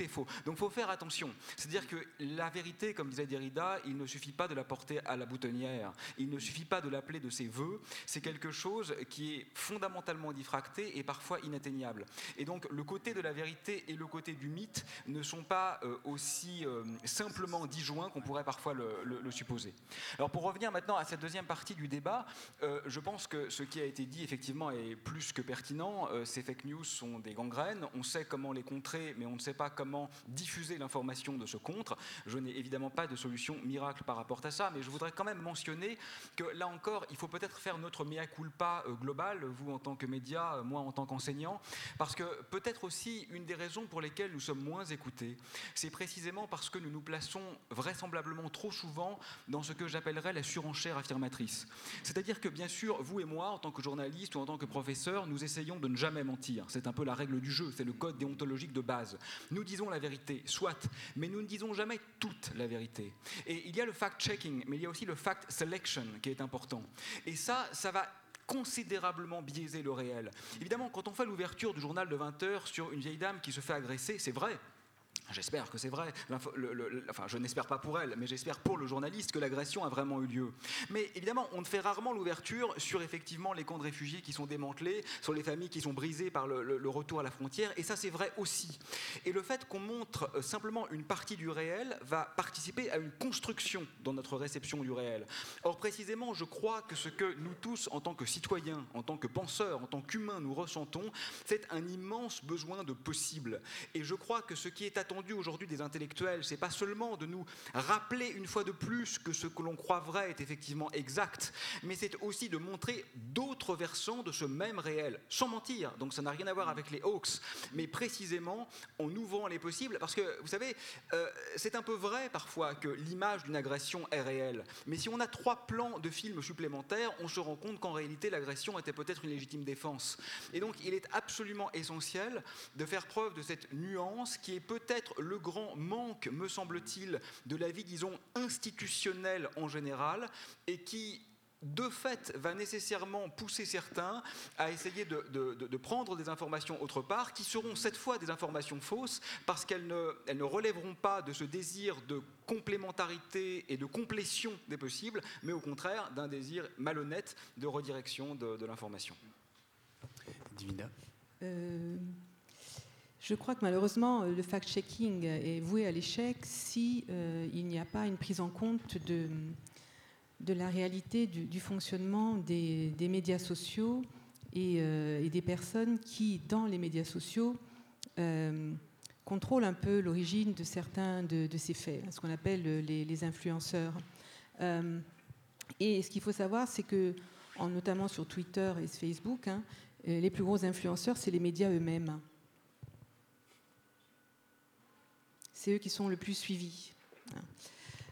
est faux. Donc il faut faire attention. C'est-à-dire que la vérité, comme disait Derrida, il ne suffit pas de la porter à la boutonnière, il ne suffit pas de l'appeler de ses voeux, c'est quelque chose qui est fondamentalement diffracté et parfois inatteignable. Et donc le côté de la vérité et le côté du mythe ne sont pas euh, aussi euh, simplement disjoints qu'on pourrait parfois le, supposer. Alors pour revenir maintenant à cette deuxième partie du débat, euh, je pense que ce qui a été dit effectivement est plus que pertinent. ces fake news sont des gangrènes, on sait comment les contrer, mais on ne sait pas comment diffuser l'information de ce contre. Je n'ai évidemment pas de solution miracle par rapport à ça, mais je voudrais quand même mentionner que là encore, il faut peut-être faire notre mea culpa euh, global, vous en tant que média, euh, moi en tant qu'enseignant, parce que peut-être aussi une des raisons pour lesquelles nous sommes moins écoutés, c'est précisément parce que nous nous plaçons vraisemblablement trop souvent dans ce que j'appellerais la surenchère affirmatrice. C'est-à-dire que bien sûr, vous et moi, en tant que journaliste ou en tant que professeur, nous essayons de ne jamais mentir. C'est un peu la règle du jeu, c'est le code déontologique de base. Disons la vérité, soit, mais nous ne disons jamais toute la vérité. Et il y a le fact-checking, mais il y a aussi le fact-selection qui est important. Et ça, ça va considérablement biaiser le réel. Évidemment, quand on fait l'ouverture du journal de 20 heures sur une vieille dame qui se fait agresser, c'est vrai, J'espère que c'est vrai. enfin, je n'espère pas pour elle, mais j'espère pour le journaliste que l'agression a vraiment eu lieu. Mais évidemment, on ne fait rarement l'ouverture sur effectivement les camps de réfugiés qui sont démantelés, sur les familles qui sont brisées par le, retour à la frontière. Et ça, c'est vrai aussi. Et le fait qu'on montre euh, simplement une partie du réel va participer à une construction dans notre réception du réel. Or, précisément, je crois que ce que nous tous, en tant que citoyens, en tant que penseurs, en tant qu'humains, nous ressentons, c'est un immense besoin de possible. Et je crois que ce qui est attendu aujourd'hui des intellectuels, c'est pas seulement de nous rappeler une fois de plus que ce que l'on croit vrai est effectivement exact, mais c'est aussi de montrer d'autres versants de ce même réel, sans mentir. Donc ça n'a rien à voir avec les hoax, mais précisément en ouvrant les possibles, parce que vous savez, euh, c'est un peu vrai parfois que l'image d'une agression est réelle, mais si on a trois plans de films supplémentaires, on se rend compte qu'en réalité l'agression était peut-être une légitime défense. Et donc il est absolument essentiel de faire preuve de cette nuance qui est peut-être le grand manque, me semble-t-il, de la vie, disons, institutionnelle en général, et qui de fait, va nécessairement pousser certains à essayer de, prendre des informations autre part, qui seront cette fois des informations fausses, parce qu'elles ne, elles ne relèveront pas de ce désir de complémentarité et de complétion des possibles, mais au contraire d'un désir malhonnête de redirection de, l'information. Divina euh, je crois que malheureusement, le fact-checking est voué à l'échec si euh, il n'y a pas une prise en compte de, la réalité du, fonctionnement des, médias sociaux euh, et, des personnes qui, dans les médias sociaux, euh, contrôlent un peu l'origine de certains de, ces faits, ce qu'on appelle les, influenceurs. et ce qu'il faut savoir, c'est que, en, notamment sur Twitter et Facebook, hein, les plus gros influenceurs, c'est les médias eux-mêmes. C'est eux qui sont le plus suivis.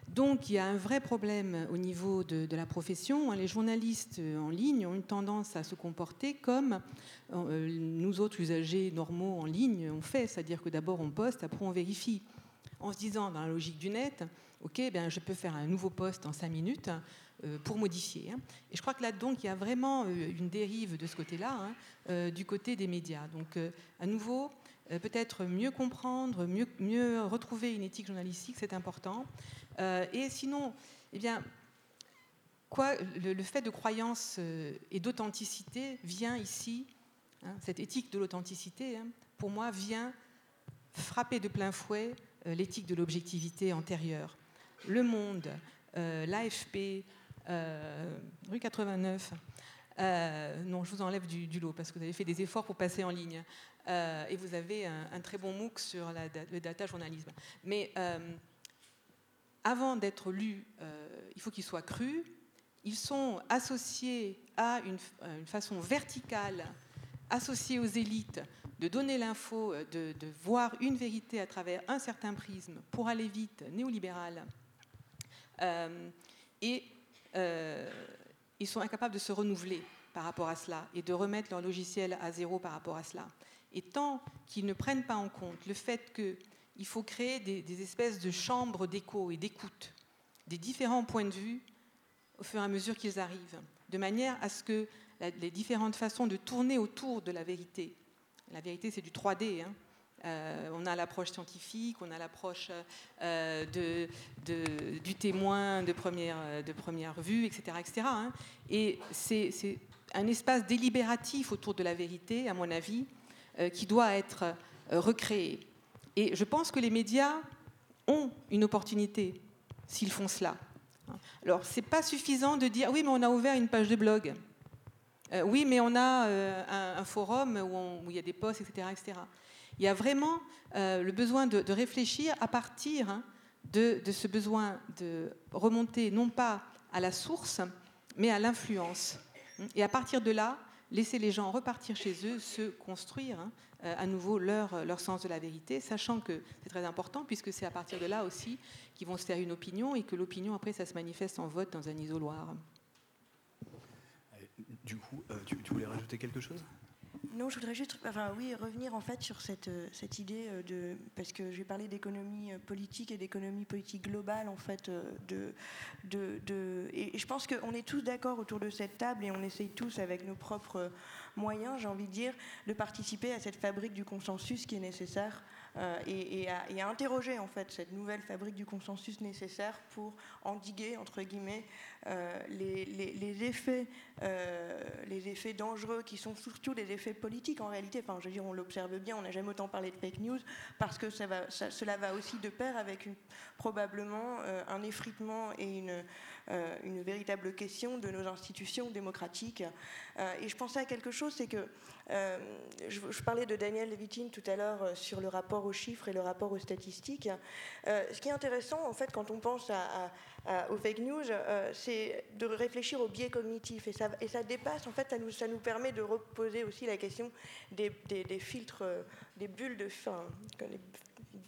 Donc il y a un vrai problème au niveau de, la profession. Les journalistes en ligne ont une tendance à se comporter comme euh, nous autres usagers normaux en ligne on fait, c'est-à-dire que d'abord on poste, après on vérifie, en se disant dans la logique du net, ok, ben, je peux faire un nouveau poste en cinq minutes euh, pour modifier. Hein. Et je crois que là donc il y a vraiment euh, une dérive de ce côté-là, hein, du côté des médias. Donc à nouveau, peut-être mieux comprendre, mieux, retrouver une éthique journalistique, c'est important. Euh, et sinon, eh bien, quoi, le, fait de croyance euh, et d'authenticité vient ici, hein, cette éthique de l'authenticité, hein, pour moi, vient frapper de plein fouet euh, l'éthique de l'objectivité antérieure. Le Monde, l'AFP, rue 89, non, je vous enlève du, lot parce que vous avez fait des efforts pour passer en ligne. Et vous avez un, très bon MOOC sur le data journalisme. Mais avant d'être lus, euh, il faut qu'ils soient crus. Ils sont associés à une, façon verticale, associée aux élites, de donner l'info, euh, de, voir une vérité à travers un certain prisme pour aller vite, néolibéral. Euh, et ils sont incapables de se renouveler par rapport à cela et de remettre leur logiciel à zéro par rapport à cela. Et tant qu'ils ne prennent pas en compte le fait que il faut créer des, espèces de chambres d'écho et d'écoute des différents points de vue au fur et à mesure qu'ils arrivent, de manière à ce que les différentes façons de tourner autour de la vérité, la vérité c'est du 3D, hein. euh, on a l'approche scientifique, on a l'approche euh, du témoin de première, de première vue, etc. etc. Hein. Et c'est un espace délibératif autour de la vérité, à mon avis, qui doit être recréé. Et je pense que les médias ont une opportunité s'ils font cela. Alors, ce n'est pas suffisant de dire oui, mais on a ouvert une page de blog. Euh, oui, mais on a euh, un, forum où, il y a des posts, etc. Il y a vraiment euh, le besoin de, réfléchir à partir hein, de, ce besoin de remonter non pas à la source, mais à l'influence. Et à partir de là, laisser les gens repartir chez eux, se construire hein, euh, à nouveau leur, leur sens de la vérité, sachant que c'est très important puisque c'est à partir de là aussi qu'ils vont se faire une opinion et que l'opinion après ça se manifeste en vote dans un isoloir. Du coup, euh, tu voulais rajouter quelque chose? Non, je voudrais juste enfin, oui, revenir en fait sur cette, euh, cette idée euh, de. Parce que j'ai parlé d'économie euh, politique et d'économie politique globale, en fait. De, de, de et je pense qu'on est tous d'accord autour de cette table et on essaye tous, avec nos propres moyens, j'ai envie de dire, de participer à cette fabrique du consensus qui est nécessaire euh, et, à, interroger en fait cette nouvelle fabrique du consensus nécessaire pour endiguer entre guillemets euh, les, effets, euh, les effets dangereux qui sont surtout des effets politiques en réalité. Enfin, je veux dire, on l'observe bien. On n'a jamais autant parlé de fake news parce que ça va, cela va aussi de pair avec probablement un effritement et une une véritable question de nos institutions démocratiques. Euh, et je pensais à quelque chose, c'est que euh, je, parlais de Daniel Levitin tout à l'heure sur le rapport aux chiffres et le rapport aux statistiques. ce qui est intéressant, en fait, quand on pense à, aux fake news, c'est de réfléchir au biais cognitif. Et ça, et ça dépasse, en fait, ça nous, ça nous permet de reposer aussi la question des, des, filtres, des bulles de. Enfin,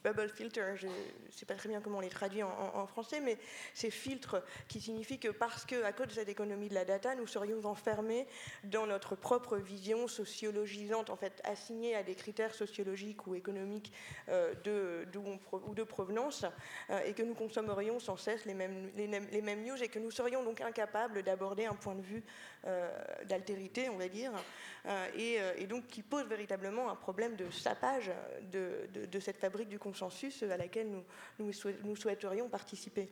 bubble filter, je ne sais pas très bien comment on les traduit en, français, mais ces filtres qui signifient que parce que, à cause de cette économie de la data, nous serions enfermés dans notre propre vision sociologisante, en fait, assignée à des critères sociologiques ou économiques euh, de, ou de provenance, euh, et que nous consommerions sans cesse les mêmes, les, mêmes news, et que nous serions donc incapables d'aborder un point de vue d'altérité, on va dire, et, et, donc qui pose véritablement un problème de sapage de, cette fabrique du consensus à laquelle nous, nous, souhaiterions participer.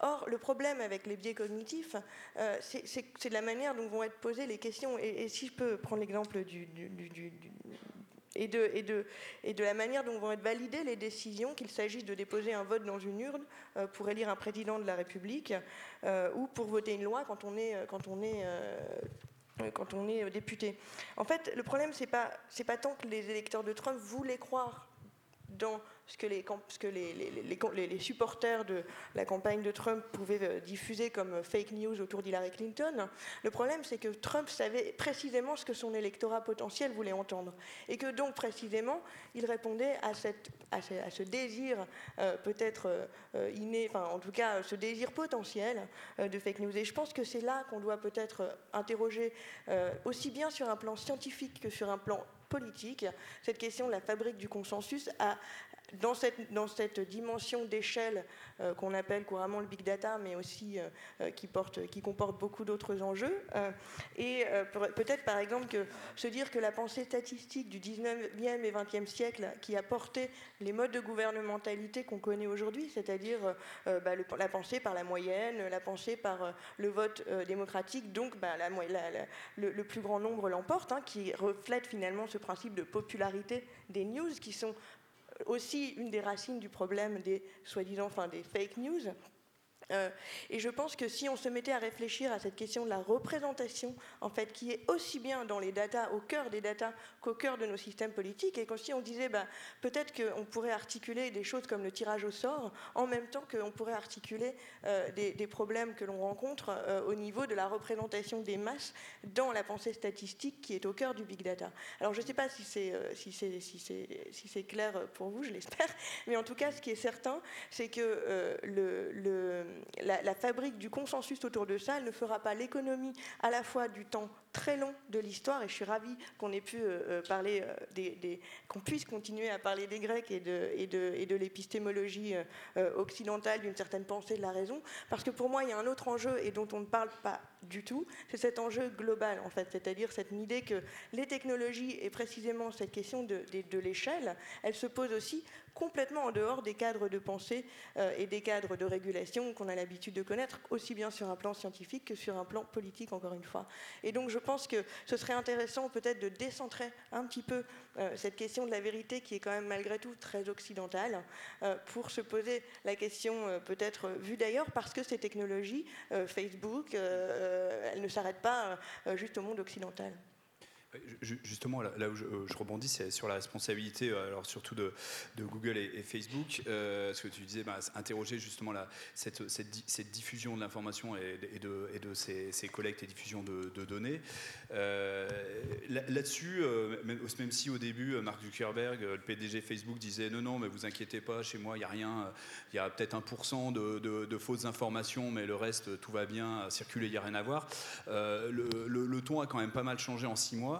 Or, le problème avec les biais cognitifs, euh, c'est la manière dont vont être posées les questions. Et, si je peux prendre l'exemple du, et de, la manière dont vont être validées les décisions, qu'il s'agisse de déposer un vote dans une urne euh, pour élire un président de la République euh, ou pour voter une loi quand on est, député. En fait, le problème, c'est pas, pas tant que les électeurs de Trump voulaient croire dans ce que les, ce que les, supporters de la campagne de Trump pouvaient diffuser comme fake news autour d'Hillary Clinton. Le problème, c'est que Trump savait précisément ce que son électorat potentiel voulait entendre. Et que donc, précisément, il répondait à, ce, désir peut-être inné, enfin, en tout cas, ce désir potentiel de fake news. Et je pense que c'est là qu'on doit peut-être interroger aussi bien sur un plan scientifique que sur un plan politique. Cette question de la fabrique du consensus a dans cette, dimension d'échelle euh, qu'on appelle couramment le big data, mais aussi euh, euh, qui, porte, qui comporte beaucoup d'autres enjeux. et peut-être par exemple se dire que la pensée statistique du 19e et 20e siècle qui a porté les modes de gouvernementalité qu'on connaît aujourd'hui, c'est-à-dire bah, la pensée par la moyenne, la pensée par le vote démocratique, donc bah, le, plus grand nombre l'emporte, hein, qui reflète finalement ce principe de popularité des news qui sont aussi une des racines du problème des soi-disant, des fake news. Euh, et je pense que si on se mettait à réfléchir à cette question de la représentation, en fait, qui est aussi bien dans les datas, au cœur des datas, qu'au cœur de nos systèmes politiques, et si on disait, bah, peut-être qu'on pourrait articuler des choses comme le tirage au sort, en même temps qu'on pourrait articuler euh, des, problèmes que l'on rencontre euh, au niveau de la représentation des masses dans la pensée statistique qui est au cœur du big data. Alors je ne sais pas si c'est si si si clair pour vous, je l'espère, *laughs* mais en tout cas, ce qui est certain, c'est que le, le la, fabrique du consensus autour de ça, ne fera pas l'économie à la fois du temps très long de l'histoire, et je suis ravie qu'on ait pu euh, euh, parler euh, des, qu'on puisse continuer à parler des Grecs et de, et de, et de l'épistémologie occidentale, d'une certaine pensée de la raison, parce que pour moi, il y a un autre enjeu et dont on ne parle pas du tout, c'est cet enjeu global, en fait, c'est-à-dire cette idée que les technologies, et précisément cette question de, de, de l'échelle, elle se pose aussi complètement en dehors des cadres de pensée et des cadres de régulation qu'on a l'habitude de connaître, aussi bien sur un plan scientifique que sur un plan politique, encore une fois. Et donc, je pense que ce serait intéressant peut-être de décentrer un petit peu euh, cette question de la vérité qui est quand même malgré tout très occidentale euh, pour se poser la question euh, peut-être vue d'ailleurs parce que ces technologies, Facebook, elles ne s'arrêtent pas juste au monde occidental. Justement, là, où je, rebondis, c'est sur la responsabilité, euh, alors surtout de, Google et, Facebook. Euh, ce que tu disais, bah, interroger justement cette, diffusion de l'information et, de, et de ces, collectes et diffusions de, données. Euh, là-dessus, même, si au début, Mark Zuckerberg, le PDG Facebook, disait non, non, mais vous inquiétez pas, chez moi, il n'y a rien, il y a peut-être 1% de, fausses informations, mais le reste, tout va bien, circuler, il n'y a rien à voir. Le ton a quand même pas mal changé en six mois.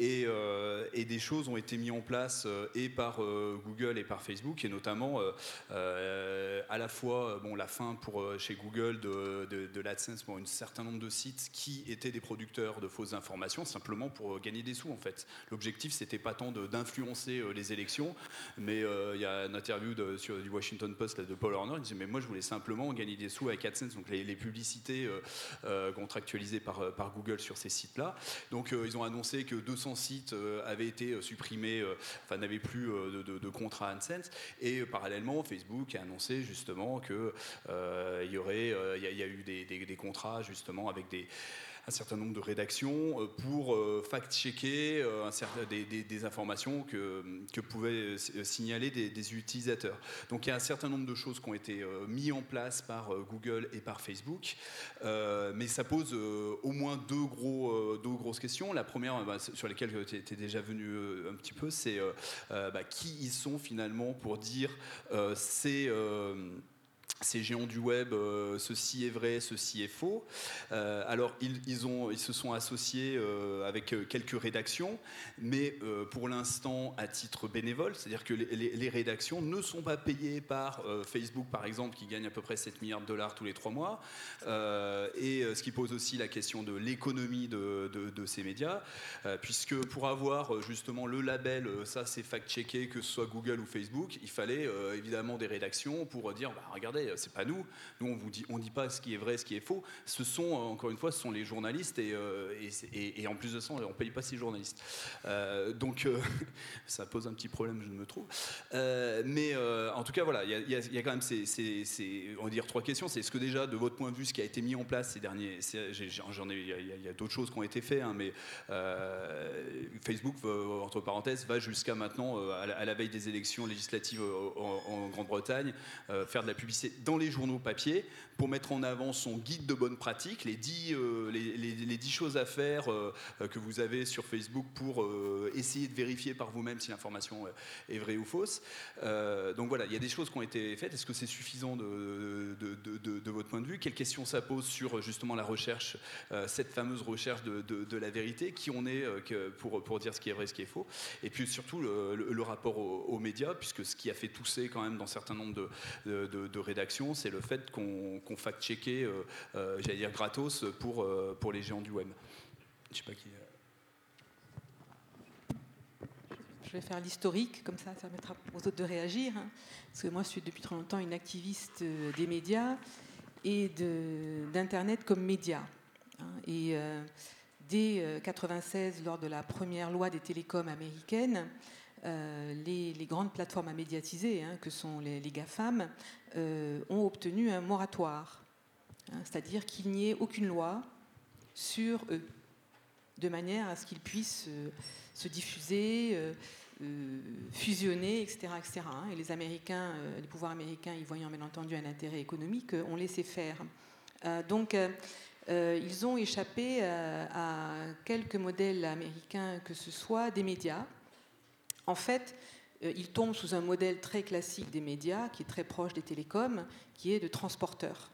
Euh, et, des choses ont été mises en place euh, et par euh, Google et par Facebook, et notamment à la fois bon, la fin pour, chez Google de, de, l'AdSense pour un certain nombre de sites qui étaient des producteurs de fausses informations, simplement pour gagner des sous en fait. L'objectif, c'était pas tant d'influencer les élections, mais il y a une interview du Washington Post de Paul Horner, il disait mais moi je voulais simplement gagner des sous avec AdSense, donc les, publicités contractualisées par, par Google sur ces sites-là. Donc ils ont annoncé que 200 sites euh, avaient été euh, supprimés, euh, enfin n'avaient plus de, de, contrat AdSense. Et parallèlement, Facebook a annoncé justement qu'il y aurait, il y, a eu des, des contrats justement avec des un certain nombre de rédactions euh, pour euh, fact-checker euh, des, des, informations que, que pouvaient signaler des, utilisateurs. Donc il y a un certain nombre de choses qui ont été mises en place par Google et par Facebook, mais ça pose au moins deux, gros, deux grosses questions. La première, bah, sur lesquelles tu étais déjà venu un petit peu, c'est bah, qui ils sont finalement pour dire c'est ces géants du web, euh, ceci est vrai, ceci est faux. Euh, alors ils, se sont associés euh, avec quelques rédactions, mais pour l'instant à titre bénévole, c'est-à-dire que les, rédactions ne sont pas payées par Facebook par exemple, qui gagne à peu près 7 milliards de dollars tous les trois mois, et ce qui pose aussi la question de l'économie de, de, ces médias, puisque pour avoir justement le label, ça c'est fact-checké, que ce soit Google ou Facebook, il fallait évidemment des rédactions pour dire, bah, regardez, vrai, c'est pas nous. Nous, on vous dit, on dit pas ce qui est vrai, ce qui est faux. Ce sont, encore une fois, ce sont les journalistes et, et, en plus de ça, on paye pas ces journalistes. donc, *laughs* ça pose un petit problème, je ne me trouve. mais en tout cas, voilà, il y, a quand même ces, on va dire trois questions. C'est ce que déjà, de votre point de vue, ce qui a été mis en place ces derniers, j'en ai, il y a, d'autres choses qui ont été faites, hein, mais Facebook, entre parenthèses, va jusqu'à maintenant, à la, veille des élections législatives en, Grande-Bretagne, euh, faire de la publicité dans les journaux papier pour mettre en avant son guide de bonne pratique, les 10, euh, les, choses à faire euh, que vous avez sur Facebook pour essayer de vérifier par vous-même si l'information est vraie ou fausse. donc voilà, il y a des choses qui ont été faites. Est-ce que c'est suffisant de, de, votre point de vue? Quelles questions ça pose sur justement la recherche, cette fameuse recherche de, la vérité, qui on est pour, pour dire ce qui est vrai, ce qui est faux? Et puis surtout le, rapport aux, médias, puisque ce qui a fait tousser quand même dans certains nombres de, rédactions, c'est le fait qu'on fact-checkait, euh, euh, j'allais dire gratos, pour, euh, pour les géants du web. Je sais pas qui. Je vais faire l'historique, comme ça, ça permettra aux autres de réagir. Hein. parce que moi, je suis depuis très longtemps une activiste des médias et d'Internet comme média. Hein. et dès 1996, lors de la première loi des télécoms américaines, euh, les, grandes plateformes à médiatiser, hein, que sont les, GAFAM, euh, ont obtenu un moratoire. Hein, c'est-à-dire qu'il n'y ait aucune loi sur eux, de manière à ce qu'ils puissent euh, se diffuser, fusionner, etc. etc. Hein. et les Américains, les pouvoirs américains, y voyant bien entendu un intérêt économique, ont laissé faire. donc, ils ont échappé à quelques modèles américains que ce soit des médias, en fait, euh, il tombe sous un modèle très classique des médias, qui est très proche des télécoms, qui est de transporteur.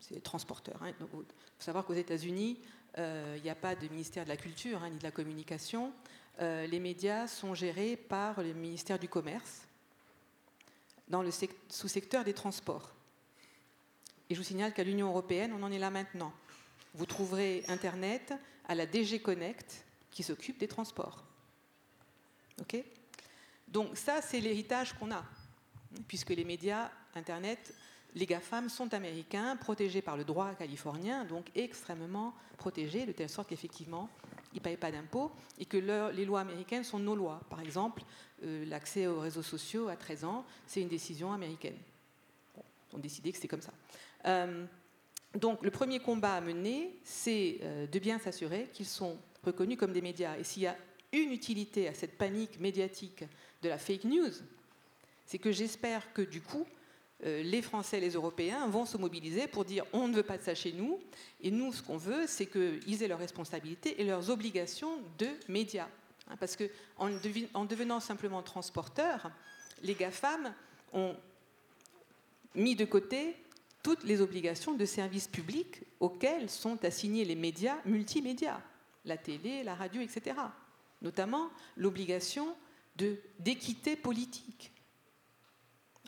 C'est transporteur. Hein. Il faut savoir qu'aux États-Unis, euh, il n'y a pas de ministère de la Culture hein, ni de la Communication. Euh, les médias sont gérés par le ministère du Commerce dans le sous-secteur des transports. Et je vous signale qu'à l'Union européenne, on en est là maintenant. Vous trouverez Internet à la DG Connect qui s'occupe des transports. Donc ça, c'est l'héritage qu'on a, puisque les médias, Internet, les GAFAM sont américains, protégés par le droit californien, donc extrêmement protégés, de telle sorte qu'effectivement, ils ne payent pas d'impôts et que les lois américaines sont nos lois. Par exemple, euh, l'accès aux réseaux sociaux à 13 ans, c'est une décision américaine. ils ont décidé que c'est comme ça. Euh, donc le premier combat à mener, c'est euh, de bien s'assurer qu'ils sont reconnus comme des médias. Et s'il y a une utilité à cette panique médiatique de la fake news, c'est que j'espère que du coup, euh, les Français les Européens vont se mobiliser pour dire on ne veut pas de ça chez nous, et nous, ce qu'on veut, c'est qu'ils aient leurs responsabilités et leurs obligations de médias. Hein, parce qu'en en devenant simplement transporteurs, les GAFAM ont mis de côté toutes les obligations de service public auxquelles sont assignés les médias multimédia, la télé, la radio, etc notamment l'obligation d'équité politique.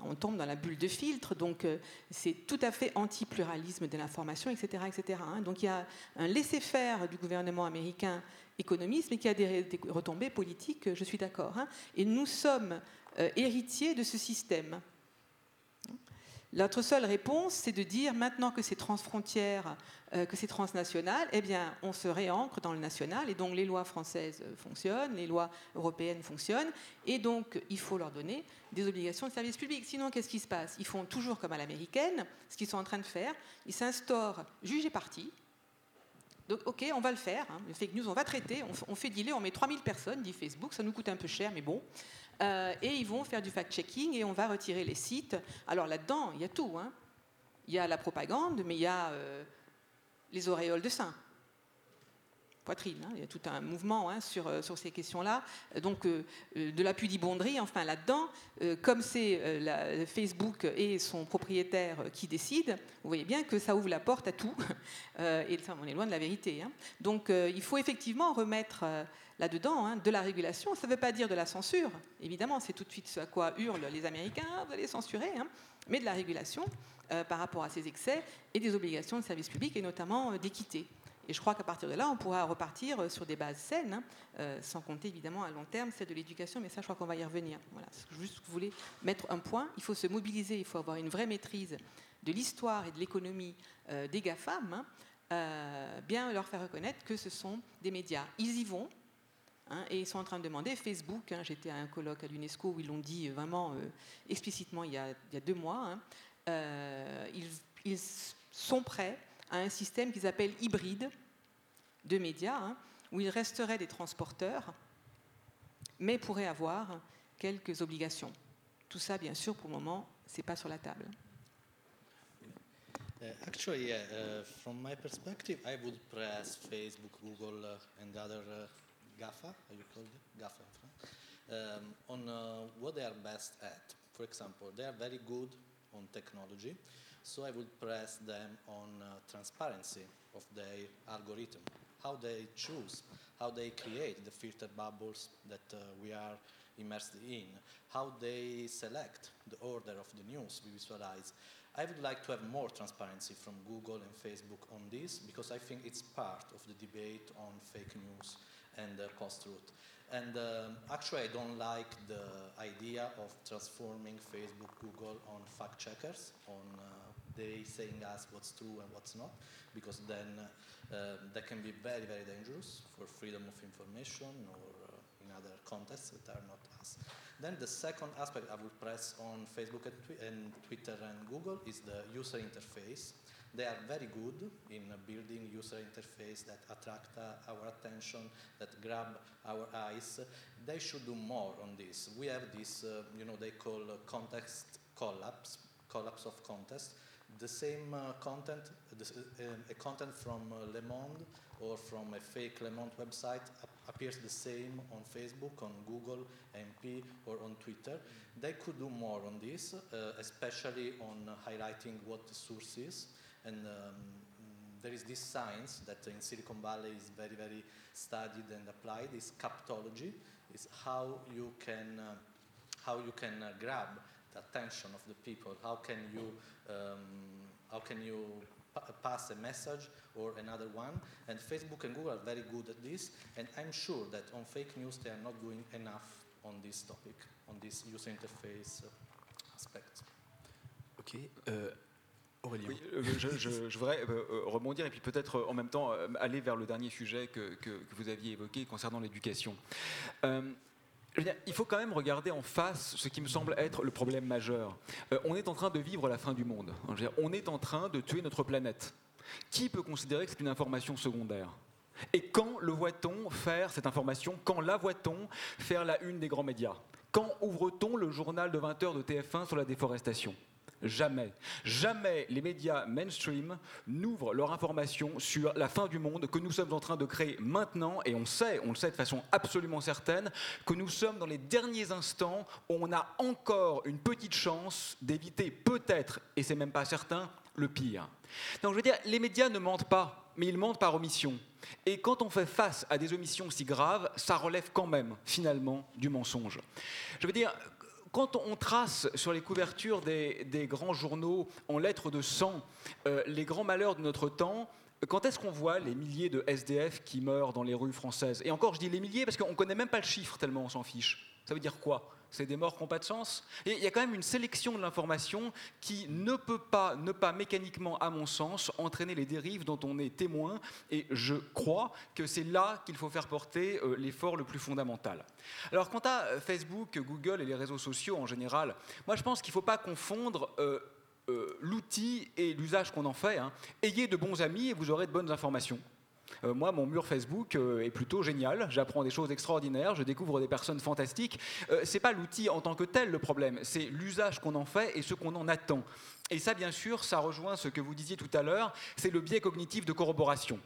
On tombe dans la bulle de filtre, donc euh, c'est tout à fait anti-pluralisme de l'information, etc. etc. Hein. Donc il y a un laisser-faire du gouvernement américain économiste, mais qui a des, retombées politiques, je suis d'accord. Hein. Et nous sommes euh, héritiers de ce système. Notre seule réponse, c'est de dire maintenant que c'est transfrontière, euh, que c'est transnational, eh bien, on se réancre dans le national, et donc les lois françaises fonctionnent, les lois européennes fonctionnent, et donc il faut leur donner des obligations de service public. Sinon, qu'est-ce qui se passe? Ils font toujours comme à l'américaine, ce qu'ils sont en train de faire, ils s'instaurent juge et parti. Donc, ok, on va le faire. Hein. Le fake news, on va traiter. On, fait dealer, on met 3000 personnes, dit Facebook. Ça nous coûte un peu cher, mais bon. Euh, et ils vont faire du fact-checking et on va retirer les sites. Alors là-dedans, il y a tout. Hein. Il y a la propagande, mais il y a euh, les auréoles de sein poitrine. Hein. Il y a tout un mouvement hein, sur, euh, sur ces questions-là. Donc, de la pudibonderie, enfin là-dedans, comme c'est Facebook et son propriétaire qui décident, vous voyez bien que ça ouvre la porte à tout. *laughs* et on est loin de la vérité. Donc, il faut effectivement remettre là-dedans, hein, de la régulation. Ça ne veut pas dire de la censure, évidemment, c'est tout de suite ce à quoi hurlent les Américains, vous allez censurer, hein, mais de la régulation euh, par rapport à ces excès et des obligations de service public et notamment euh, d'équité. Et je crois qu'à partir de là, on pourra repartir sur des bases saines, hein, euh, sans compter évidemment à long terme c'est de l'éducation, mais ça, je crois qu'on va y revenir. Voilà, juste vous voulez mettre un point. Il faut se mobiliser, il faut avoir une vraie maîtrise de l'histoire et de l'économie euh, des GAFAM, hein, euh, bien leur faire reconnaître que ce sont des médias. Ils y vont, hein, et ils sont en train de demander, Facebook, j'étais à un colloque à l'UNESCO où ils l'ont dit vraiment explicitement il y, a, deux mois, ils, ils, sont prêts à un système qu'ils appellent hybride de médias, hein, où il resterait des transporteurs, mais pourrait avoir quelques obligations. Tout ça, bien sûr, pour le moment, c'est pas sur la table. Uh, actually, yeah, uh, from my perspective, I would press Facebook, Google, uh, and other uh, GAFA, how you call it? GAFA, um, on uh, what they are best at. For example, they are very good on technology, So I would press them on uh, transparency of their algorithm, how they choose, how they create the filter bubbles that uh, we are immersed in, how they select the order of the news we visualize. I would like to have more transparency from Google and Facebook on this because I think it's part of the debate on fake news and uh, post-truth. And um, actually, I don't like the idea of transforming Facebook, Google on fact checkers, on uh, they saying us what's true and what's not, because then uh, that can be very, very dangerous for freedom of information or uh, in other contexts that are not us. Then the second aspect I will press on Facebook and, twi and Twitter and Google is the user interface. They are very good in building user interface that attract uh, our attention, that grab our eyes. They should do more on this. We have this, uh, you know, they call uh, context collapse, collapse of context, the same uh, content, this, uh, a content from uh, Le Monde or from a fake Le Monde website appears the same on Facebook, on Google, MP, or on Twitter. They could do more on this, especially on highlighting what the source is. And um, there is this science that in Silicon Valley is very, very studied and applied, is captology, It's how you can, uh, how you can uh, grab the attention of the people, how can you um, how can you pass a message or another one. And Facebook and Google are very good at this. And I'm sure that on fake news, they are not doing enough on this topic, on this user interface aspect. Ok. Euh, Aurélien. Oui, euh, je, voudrais euh, euh rebondir et puis peut-être en même temps aller vers le dernier sujet que, vous aviez évoqué concernant l'éducation. Il faut quand même regarder en face ce qui me semble être le problème majeur. On est en train de vivre la fin du monde. on est en train de tuer notre planète. Qui peut considérer que c'est une information secondaire? Et quand le voit-on faire cette information Quand la voit-on faire la une des grands médias? Quand ouvre-t-on le journal de 20 heures de TF1 sur la déforestation? Jamais. Jamais les médias mainstream n'ouvrent leur information sur la fin du monde que nous sommes en train de créer maintenant. Et on sait, on le sait de façon absolument certaine, que nous sommes dans les derniers instants où on a encore une petite chance d'éviter peut-être, et c'est même pas certain, le pire. Donc je veux dire, les médias ne mentent pas, mais ils mentent par omission. Et quand on fait face à des omissions si graves, ça relève quand même, finalement, du mensonge. Je veux dire, quand on trace sur les couvertures des, grands journaux en lettres de sang euh, les grands malheurs de notre temps, quand est-ce qu'on voit les milliers de SDF qui meurent dans les rues françaises? Et encore, je dis les milliers parce qu'on ne connaît même pas le chiffre tellement on s'en fiche. Ça veut dire quoi? C'est des morts qui n'ont pas de sens. Et il y a quand même une sélection de l'information qui ne peut pas, ne pas mécaniquement, à mon sens, entraîner les dérives dont on est témoin. Et je crois que c'est là qu'il faut faire porter euh, l'effort le plus fondamental. Alors, quant à euh, Facebook, Google et les réseaux sociaux en général, moi je pense qu'il ne faut pas confondre. Euh, l'outil et l'usage qu'on en fait. Hein. Ayez de bons amis et vous aurez de bonnes informations. Euh, moi, mon mur Facebook euh, est plutôt génial. J'apprends des choses extraordinaires, je découvre des personnes fantastiques. Euh, c'est pas l'outil en tant que tel le problème, c'est l'usage qu'on en fait et ce qu'on en attend. Et ça, bien sûr, ça rejoint ce que vous disiez tout à l'heure, c'est le biais cognitif de corroboration.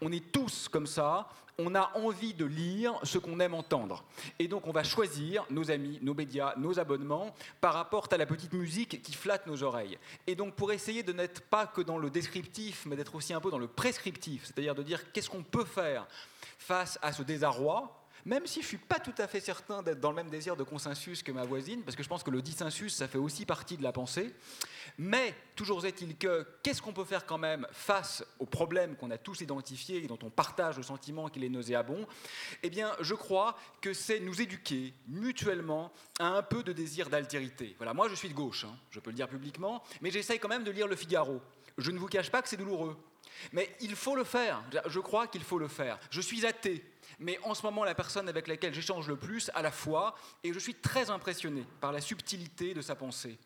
On est tous comme ça, on a envie de lire ce qu'on aime entendre. Et donc on va choisir nos amis, nos médias, nos abonnements par rapport à la petite musique qui flatte nos oreilles. Et donc pour essayer de n'être pas que dans le descriptif, mais d'être aussi un peu dans le prescriptif, c'est-à-dire de dire qu'est-ce qu'on peut faire face à ce désarroi, même si je suis pas tout à fait certain d'être dans le même désir de consensus que ma voisine, parce que je pense que le dissensus, ça fait aussi partie de la pensée. Mais toujours est-il que qu'est-ce qu'on peut faire quand même face aux problèmes qu'on a tous identifiés et dont on partage le sentiment qu'il est nauséabond? Eh bien, je crois que c'est nous éduquer mutuellement à un peu de désir d'altérité. Voilà, moi je suis de gauche, hein, je peux le dire publiquement, mais j'essaye quand même de lire Le Figaro. Je ne vous cache pas que c'est douloureux. Mais il faut le faire. Je crois qu'il faut le faire. Je suis athée mais en ce moment la personne avec laquelle j'échange le plus à la fois, et je suis très impressionné par la subtilité de sa pensée.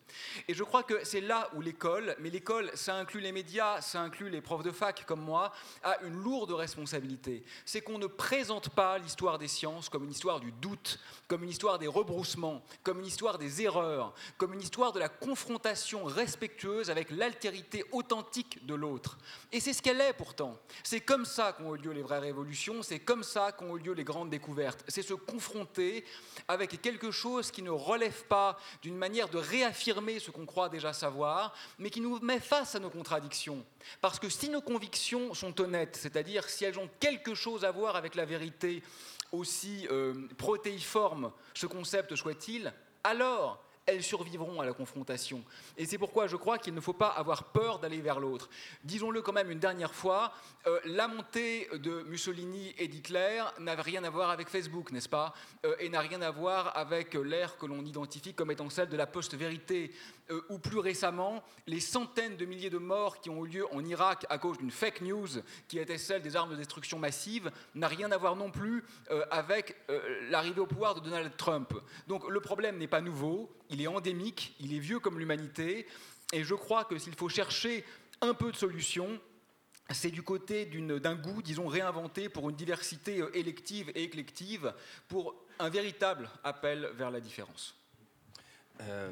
Et je crois que c'est là où l'école, mais l'école, ça inclut les médias, ça inclut les profs de fac comme moi, a une lourde responsabilité. C'est qu'on ne présente pas l'histoire des sciences comme une histoire du doute, comme une histoire des rebroussements, comme une histoire des erreurs, comme une histoire de la confrontation respectueuse avec l'altérité authentique de l'autre. Et c'est ce qu'elle est pourtant. C'est comme ça qu'ont eu lieu les vraies révolutions, c'est comme ça qu'ont eu lieu les grandes découvertes. C'est se confronter avec quelque chose qui ne relève pas d'une manière de réaffirmer ce qu'on croit déjà savoir, mais qui nous met face à nos contradictions. Parce que si nos convictions sont honnêtes, c'est-à-dire si elles ont quelque chose à voir avec la vérité, aussi euh, protéiforme ce concept soit-il, alors elles survivront à la confrontation. Et c'est pourquoi je crois qu'il ne faut pas avoir peur d'aller vers l'autre. Disons-le quand même une dernière fois, euh, la montée de Mussolini et d'Hitler n'avait rien à voir avec Facebook, n'est-ce pas? Euh, Et n'a rien à voir avec l'ère que l'on identifie comme étant celle de la post-vérité. Euh, ou plus récemment, les centaines de milliers de morts qui ont eu lieu en Irak à cause d'une fake news qui était celle des armes de destruction massive, n'a rien à voir non plus euh, avec euh, l'arrivée au pouvoir de Donald Trump. Donc le problème n'est pas nouveau, il est endémique, il est vieux comme l'humanité, et je crois que s'il faut chercher un peu de solution, c'est du côté d'un goût, disons, réinventé pour une diversité élective et éclective, pour un véritable appel vers la différence. Euh,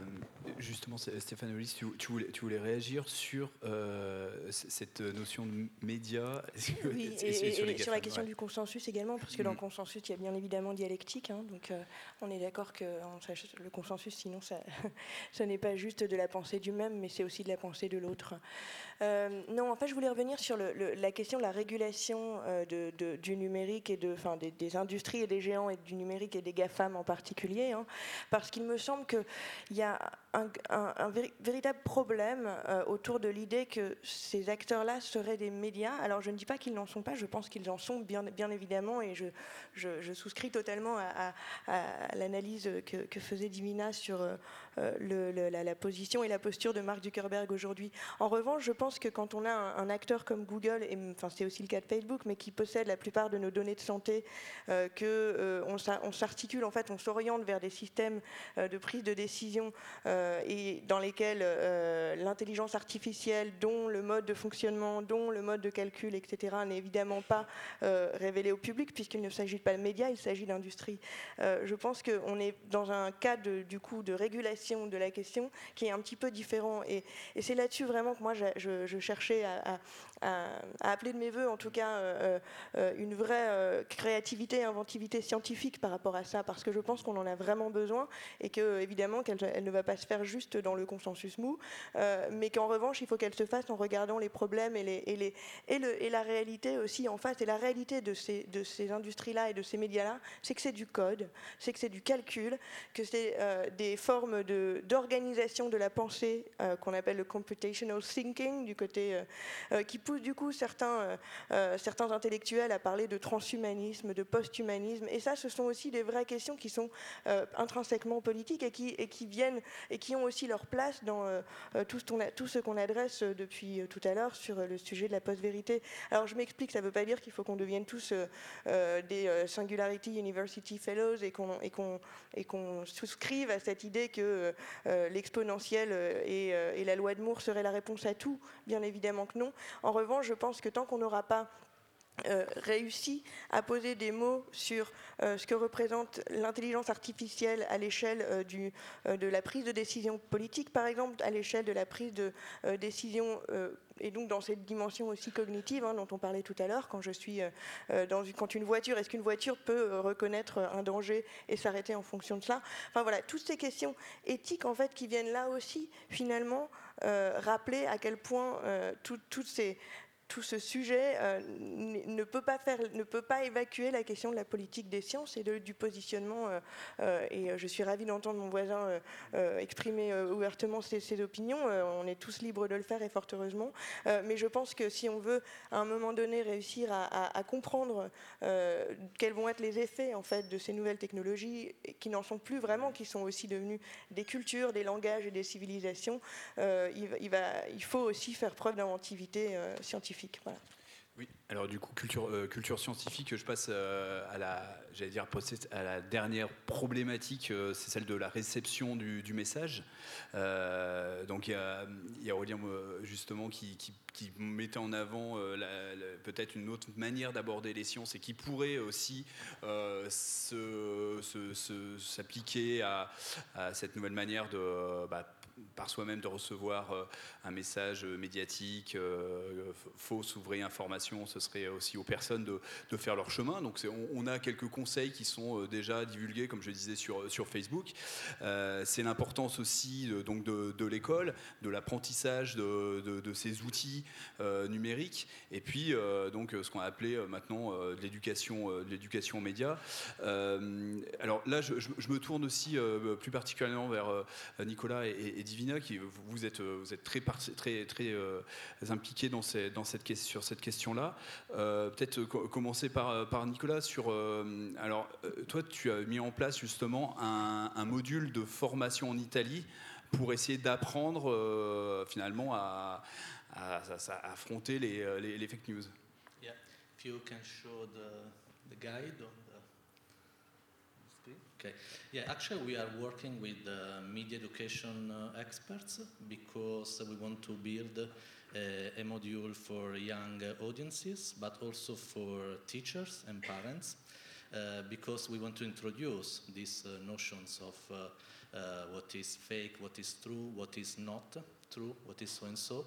justement, Stéphane Hollis, tu, voulais, réagir sur euh, cette notion de média? Oui, et, sur, la question du consensus également, parce que dans le mm. consensus, il y a bien évidemment dialectique. Hein, donc, euh, on est d'accord que le consensus, sinon, ça, *laughs* ça n'est pas juste de la pensée du même, mais c'est aussi de la pensée de l'autre. Non, en fait, je voulais revenir sur la question de la régulation de, du numérique et des, industries et des géants et du numérique et des GAFAM en particulier, hein, parce qu'il me semble que il y a un, véritable problème euh, autour de l'idée que ces acteurs-là seraient des médias. Alors je ne dis pas qu'ils n'en sont pas, je pense qu'ils en sont bien, évidemment, et je, souscris totalement à, l'analyse que, faisait Divina sur euh, la, position et la posture de Mark Zuckerberg aujourd'hui. En revanche, je pense que quand on a un, acteur comme Google, et enfin c'est aussi le cas de Facebook, mais qui possède la plupart de nos données de santé, euh, euh, s'articule en fait, on s'oriente vers des systèmes de prise de décision euh, et dans lesquels euh, l'intelligence artificielle, dont le mode de fonctionnement, dont le mode de calcul, etc., n'est évidemment pas euh, révélé au public, puisqu'il ne s'agit pas de médias, il s'agit d'industrie. je pense qu'on est dans un cas du coup de régulation de la question qui est un petit peu différent. Et, c'est là-dessus vraiment que moi je, cherchais à, appeler de mes voeux, en tout cas, une vraie créativité, inventivité scientifique par rapport à ça, parce que je pense qu'on en a vraiment besoin et que évidemment qu'elle ne va pas se faire juste dans le consensus mou, euh, mais qu'en revanche, il faut qu'elle se fasse en regardant les problèmes et, la réalité aussi en face. Et la réalité de ces, de industries-là et de ces médias-là, c'est que c'est du code, c'est que c'est du calcul, que c'est euh, des formes d'organisation de, la pensée euh, qu'on appelle le computational thinking, du côté qui pousse du coup certains, certains intellectuels à parler de transhumanisme, de post-humanisme. Et ça, ce sont aussi des vraies questions qui sont intrinsèquement politiques et qui, et qui viennent et qui ont aussi leur place dans euh, euh, tout ce qu'on adresse euh, depuis tout à l'heure sur le sujet de la post-vérité. Alors je m'explique, ça ne veut pas dire qu'il faut qu'on devienne tous des Singularity University Fellows et qu'on souscrive à cette idée que l'exponentiel et, et la loi de Moore seraient la réponse à tout. Bien évidemment que non. En je pense que tant qu'on n'aura pas euh, réussi à poser des mots sur euh, ce que représente l'intelligence artificielle à l'échelle euh, de la prise de décision politique, par exemple, à l'échelle de la prise de décision et donc dans cette dimension aussi cognitive hein, dont on parlait tout à l'heure, quand je suis dans une, quand une voiture, est-ce qu'une voiture peut reconnaître un danger et s'arrêter en fonction de cela Enfin voilà, toutes ces questions éthiques en fait qui viennent là aussi finalement rappeler à quel point toutes ces tout ce sujet ne, peut pas faire, ne peut pas évacuer la question de la politique des sciences et du positionnement. et je suis ravie d'entendre mon voisin exprimer ouvertement ses, opinions. on est tous libres de le faire et fort heureusement. mais je pense que si on veut à un moment donné réussir à, comprendre quels vont être les effets en fait de ces nouvelles technologies qui n'en sont plus vraiment, qui sont aussi devenues des cultures, des langages et des civilisations, euh, il, faut aussi faire preuve d'inventivité euh, Oui, alors du coup, culture, euh, scientifique, je passe euh, à la, j'allais dire, à la dernière problématique, euh, c'est celle de la réception du, message. donc il y a, y justement qui, mettait en avant peut-être une autre manière d'aborder les sciences et qui pourrait aussi s'appliquer à, à, cette nouvelle manière de bah, par soi-même de recevoir euh, un message médiatique, euh, fausse ou vraie information, ce serait aussi aux personnes de, faire leur chemin. Donc on, a quelques conseils qui sont euh, déjà divulgués, comme je disais, sur, Facebook. c'est l'importance aussi donc de, l'école, de l'apprentissage de, ces outils numériques, et puis donc ce qu'on a appelé maintenant de l'éducation, l'éducation média. alors là, je, me tourne aussi plus particulièrement vers Nicolas et, et Divina, qui, vous, êtes, vous êtes très, très, euh, impliqué dans, cette, sur cette question-là. Euh, peut-être commencer par, Nicolas. Sur, euh, alors, toi, tu as mis en place justement un, module de formation en Italie pour essayer d'apprendre finalement à, affronter les, fake news. Yeah. If you can show guide Okay. Yeah, actually, we are working with uh, media education uh, experts because we want to build uh, a module for young audiences, but also for teachers and parents, uh, because we want to introduce these uh, notions of uh, what is fake, what is true, what is not true, what is so and so.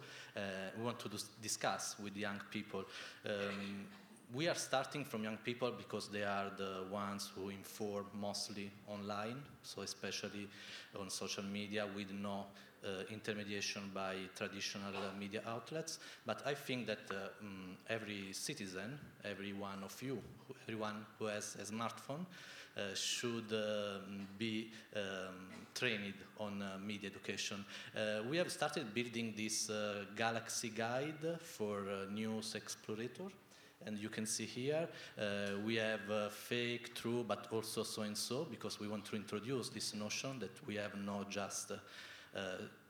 we want to discuss with young people. Um, we are starting from young people because they are the ones who inform mostly online, so especially on social media with no uh, intermediation by traditional uh, media outlets. But I think that uh, um, every citizen, every one of you, everyone who has a smartphone, uh, should um, be um, trained on uh, media education. Uh, we have started building this Galaxy Guide for News Explorator and you can see here uh, we have uh, fake, true, but also so and so because we want to introduce this notion that we have not just uh,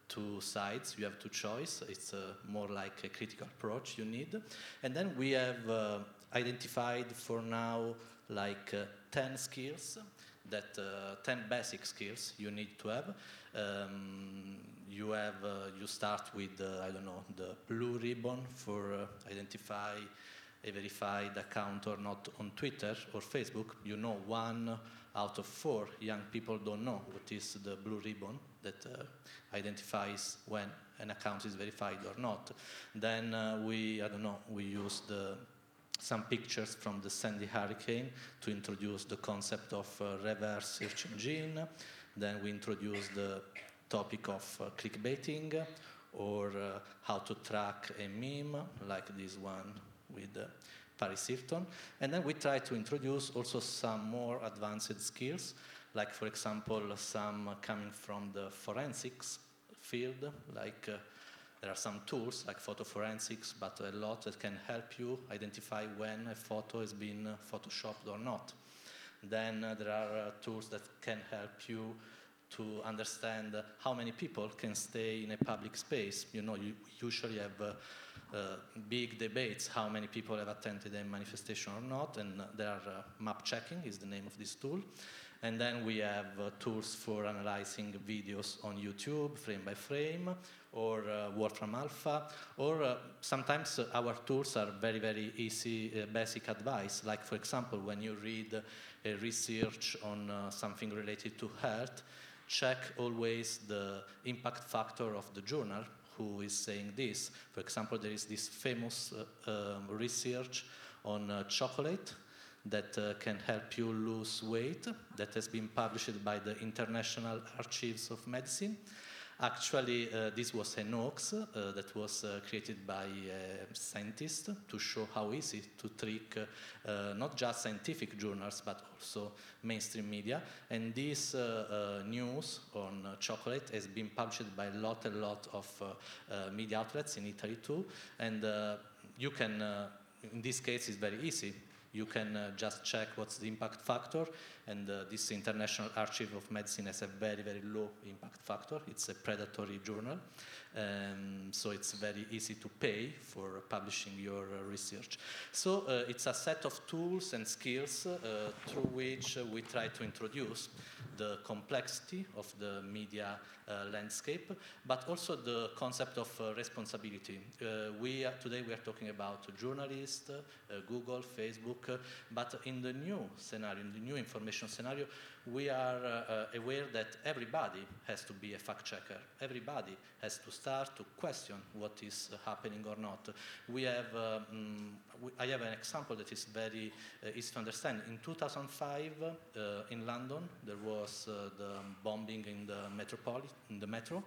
two sides, you have two choice. It's uh, more like a critical approach you need. And then we have uh, identified for now like uh, 10 skills that 10 basic skills you need to have. Um, you have you start with I don't know the blue ribbon for identify a verified account or not on Twitter or Facebook, you know one out of four young people don't know what is the blue ribbon that uh, identifies when an account is verified or not. Then uh, we, I don't know, we use the, some pictures from the Sandy hurricane to introduce the concept of uh, reverse search engine. Then we introduce the topic of uh, clickbaiting or uh, how to track a meme like this one with uh, Paris Hilton. And then we try to introduce also some more advanced skills, like, for example, some coming from the forensics field, like uh, there are some tools like photo forensics, but a lot that can help you identify when a photo has been uh, photoshopped or not. Then uh, there are uh, tools that can help you to understand how many people can stay in a public space. You know, you usually have uh, big debates how many people have attended a manifestation or not, and there are uh, map checking is the name of this tool. And then we have uh, tools for analyzing videos on YouTube, frame by frame, or Wolfram Alpha, or sometimes our tools are very, very easy, basic advice. Like, for example, when you read a research on something related to health, check always the impact factor of the journal who is saying this. For example, there is this famous uh, um, research on uh, chocolate that uh, can help you lose weight that has been published by the International Archives of Medicine. Actually, uh, this was an hoax uh, that was uh, created by uh, a scientist to show how easy to trick uh, not just scientific journals but also mainstream media. And this uh, news on chocolate has been published by a lot, a lot of media outlets in Italy too. And you can, in this case, it's very easy you can just check what's the impact factor, and uh, this International Archive of Medicine has a very, very low impact factor. It's a predatory journal, um, so it's very easy to pay for publishing your uh, research. So uh, it's a set of tools and skills uh, through which uh, we try to introduce the complexity of the media uh, landscape, but also the concept of responsibility. We are, today we are talking about journalists, Google, Facebook, but in the new scenario, in the new information scenario, we are uh, aware that everybody has to be a fact checker. Everybody has to start to question what is happening or not. We have, um, we, I have an example that is very uh, easy to understand. In 2005, uh, in London, there was uh, the bombing in the in the metro,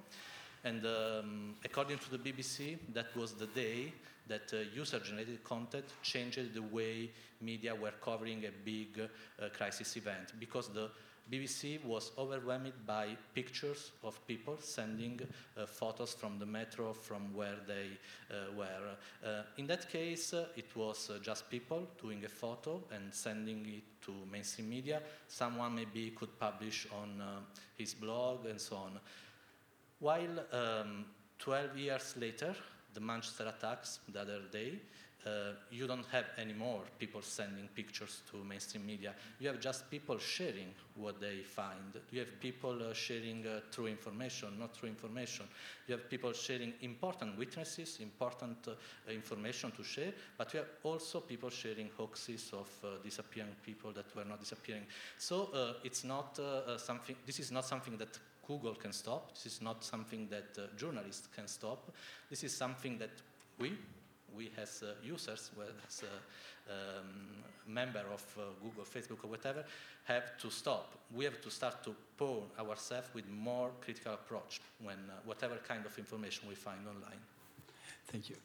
and um, according to the BBC, that was the day that uh, user-generated content changed the way media were covering a big uh, crisis event because the BBC was overwhelmed by pictures of people sending uh, photos from the metro from where they uh, were. Uh, in that case, uh, it was just people doing a photo and sending it to mainstream media. Someone maybe could publish on his blog and so on. While um, 12 years later, the Manchester attacks the other day, uh, you don't have any more people sending pictures to mainstream media. You have just people sharing what they find. You have people uh, sharing uh, true information, not true information. You have people sharing important witnesses, important uh, information to share, but you have also people sharing hoaxes of uh, disappearing people that were not disappearing. So uh, it's not something, this is not something that Google can stop. This is not something that journalists can stop. This is something that we, we as uh, users, as a um, member of uh, Google, Facebook, or whatever, have to stop. We have to start to pour ourselves with more critical approach when uh, whatever kind of information we find online. Thank you.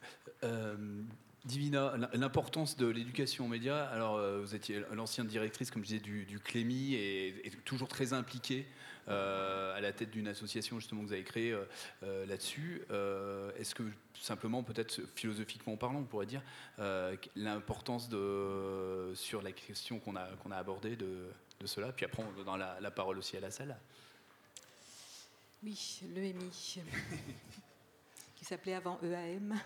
Um, Divina, l'importance de l'éducation aux médias. Alors, euh, vous étiez l'ancienne directrice, comme je disais, du, du Clémy et, et, toujours très impliquée euh, à la tête d'une association justement que vous avez créée euh, là-dessus. Euh, est-ce que simplement, peut-être philosophiquement parlant, on pourrait dire l'importance de sur la question qu'on a qu'on a abordée de, de, cela? Puis après, on donne la, la parole aussi à la salle. Oui, l'EMI, *laughs* qui s'appelait avant EAM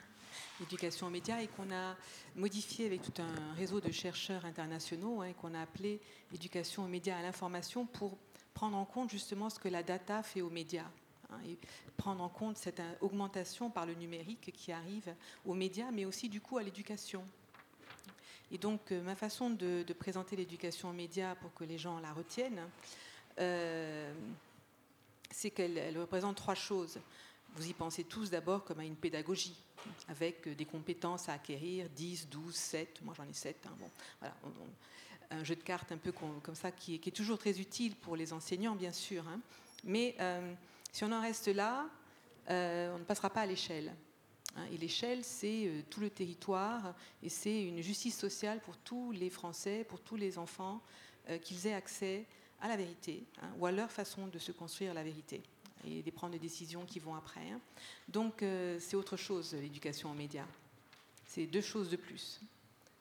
éducation aux médias et qu'on a modifié avec tout un réseau de chercheurs internationaux et hein, qu'on a appelé éducation aux médias à l'information pour prendre en compte justement ce que la data fait aux médias. Hein, et prendre en compte cette augmentation par le numérique qui arrive aux médias, mais aussi du coup à l'éducation. Et donc euh, ma façon de, présenter l'éducation aux médias pour que les gens la retiennent, euh, c'est qu'elle représente trois choses. Vous y pensez tous d'abord comme à une pédagogie avec des compétences à acquérir, 10, 12, 7, moi j'en ai 7. Hein, bon, voilà, un jeu de cartes un peu comme ça qui est, toujours très utile pour les enseignants, bien sûr. Hein. Mais euh, si on en reste là, euh, on ne passera pas à l'échelle. Hein. Et l'échelle, c'est euh, tout le territoire et c'est une justice sociale pour tous les Français, pour tous les enfants, qu'ils aient accès à la vérité ou à leur façon de se construire la vérité et de prendre des décisions qui vont après. Hein. Donc euh, c'est autre chose, l'éducation aux médias. C'est deux choses de plus.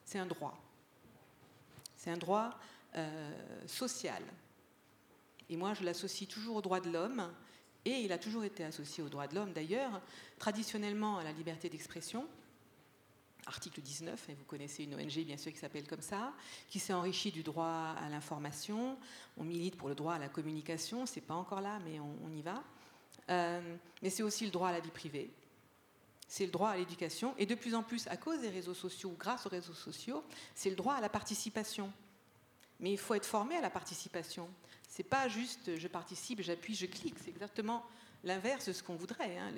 C'est un droit. C'est un droit euh, social. Et moi, je l'associe toujours au droit de l'homme, et il a toujours été associé au droit de l'homme d'ailleurs, traditionnellement à la liberté d'expression, article 19, et vous connaissez une ONG bien sûr qui s'appelle comme ça, qui s'est enrichie du droit à l'information. On milite pour le droit à la communication, c'est pas encore là, mais on, y va. Euh, mais c'est aussi le droit à la vie privée. C'est le droit à l'éducation. Et de plus en plus, à cause des réseaux sociaux, ou grâce aux réseaux sociaux, c'est le droit à la participation. Mais il faut être formé à la participation. C'est pas juste je participe, j'appuie, je clique. C'est exactement l'inverse de ce qu'on voudrait. Hein.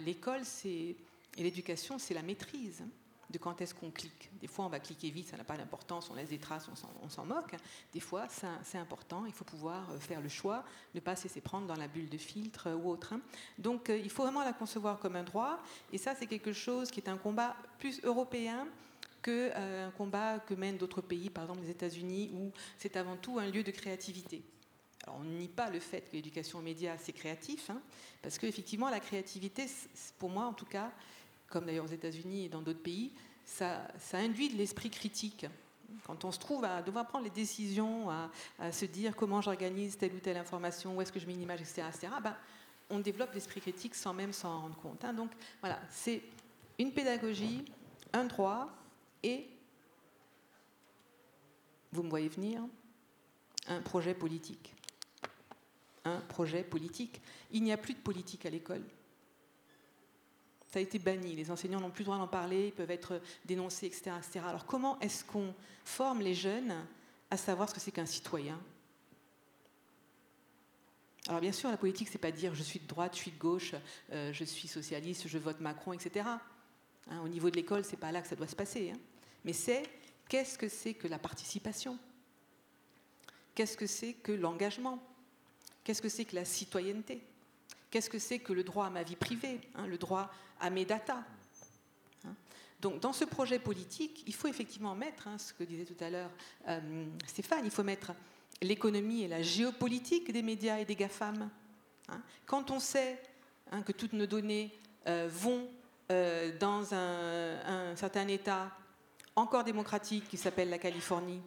L'école, et l'éducation, c'est la maîtrise. De quand est-ce qu'on clique. Des fois, on va cliquer vite, ça n'a pas d'importance, on laisse des traces, on s'en moque. Des fois, c'est important, il faut pouvoir euh, faire le choix, ne pas se laisser prendre dans la bulle de filtre ou autre. Hein. Donc, il faut vraiment la concevoir comme un droit. Et ça, c'est quelque chose qui est un combat plus européen qu'un combat que mènent d'autres pays, par exemple les États-Unis, où c'est avant tout un lieu de créativité. Alors, on ne nie pas le fait que l'éducation aux médias, c'est créatif, hein, parce qu'effectivement, la créativité, pour moi en tout cas, comme d'ailleurs aux États-Unis et dans d'autres pays, ça, induit de l'esprit critique. Quand on se trouve à devoir prendre les décisions, à, se dire comment j'organise telle ou telle information, où est-ce que je mets une image, etc., etc. Ben, on développe l'esprit critique sans même s'en rendre compte. Hein. Donc voilà, c'est une pédagogie, un droit et, vous me voyez venir, un projet politique. Un projet politique. Il n'y a plus de politique à l'école ça a été banni. Les enseignants n'ont plus le droit d'en parler, ils peuvent être dénoncés, etc. Alors comment est-ce qu'on forme les jeunes à savoir ce que c'est qu'un citoyen? Alors bien sûr, la politique, c'est pas dire je suis de droite, je suis de gauche, euh, je suis socialiste, je vote Macron, etc. Hein, au niveau de l'école, c'est pas là que ça doit se passer. Hein. Mais c'est qu'est-ce que c'est que la participation? Qu'est-ce que c'est que l'engagement? Qu'est-ce que c'est que la citoyenneté? Qu'est-ce que c'est que le droit à ma vie privée, hein, le droit à mes datas hein? Donc, dans ce projet politique, il faut effectivement mettre, hein, ce que disait tout à l'heure euh, Stéphane, il faut mettre l'économie et la géopolitique des médias et des GAFAM. Quand on sait que toutes nos données euh, vont euh, dans un, un, certain État encore démocratique qui s'appelle la Californie,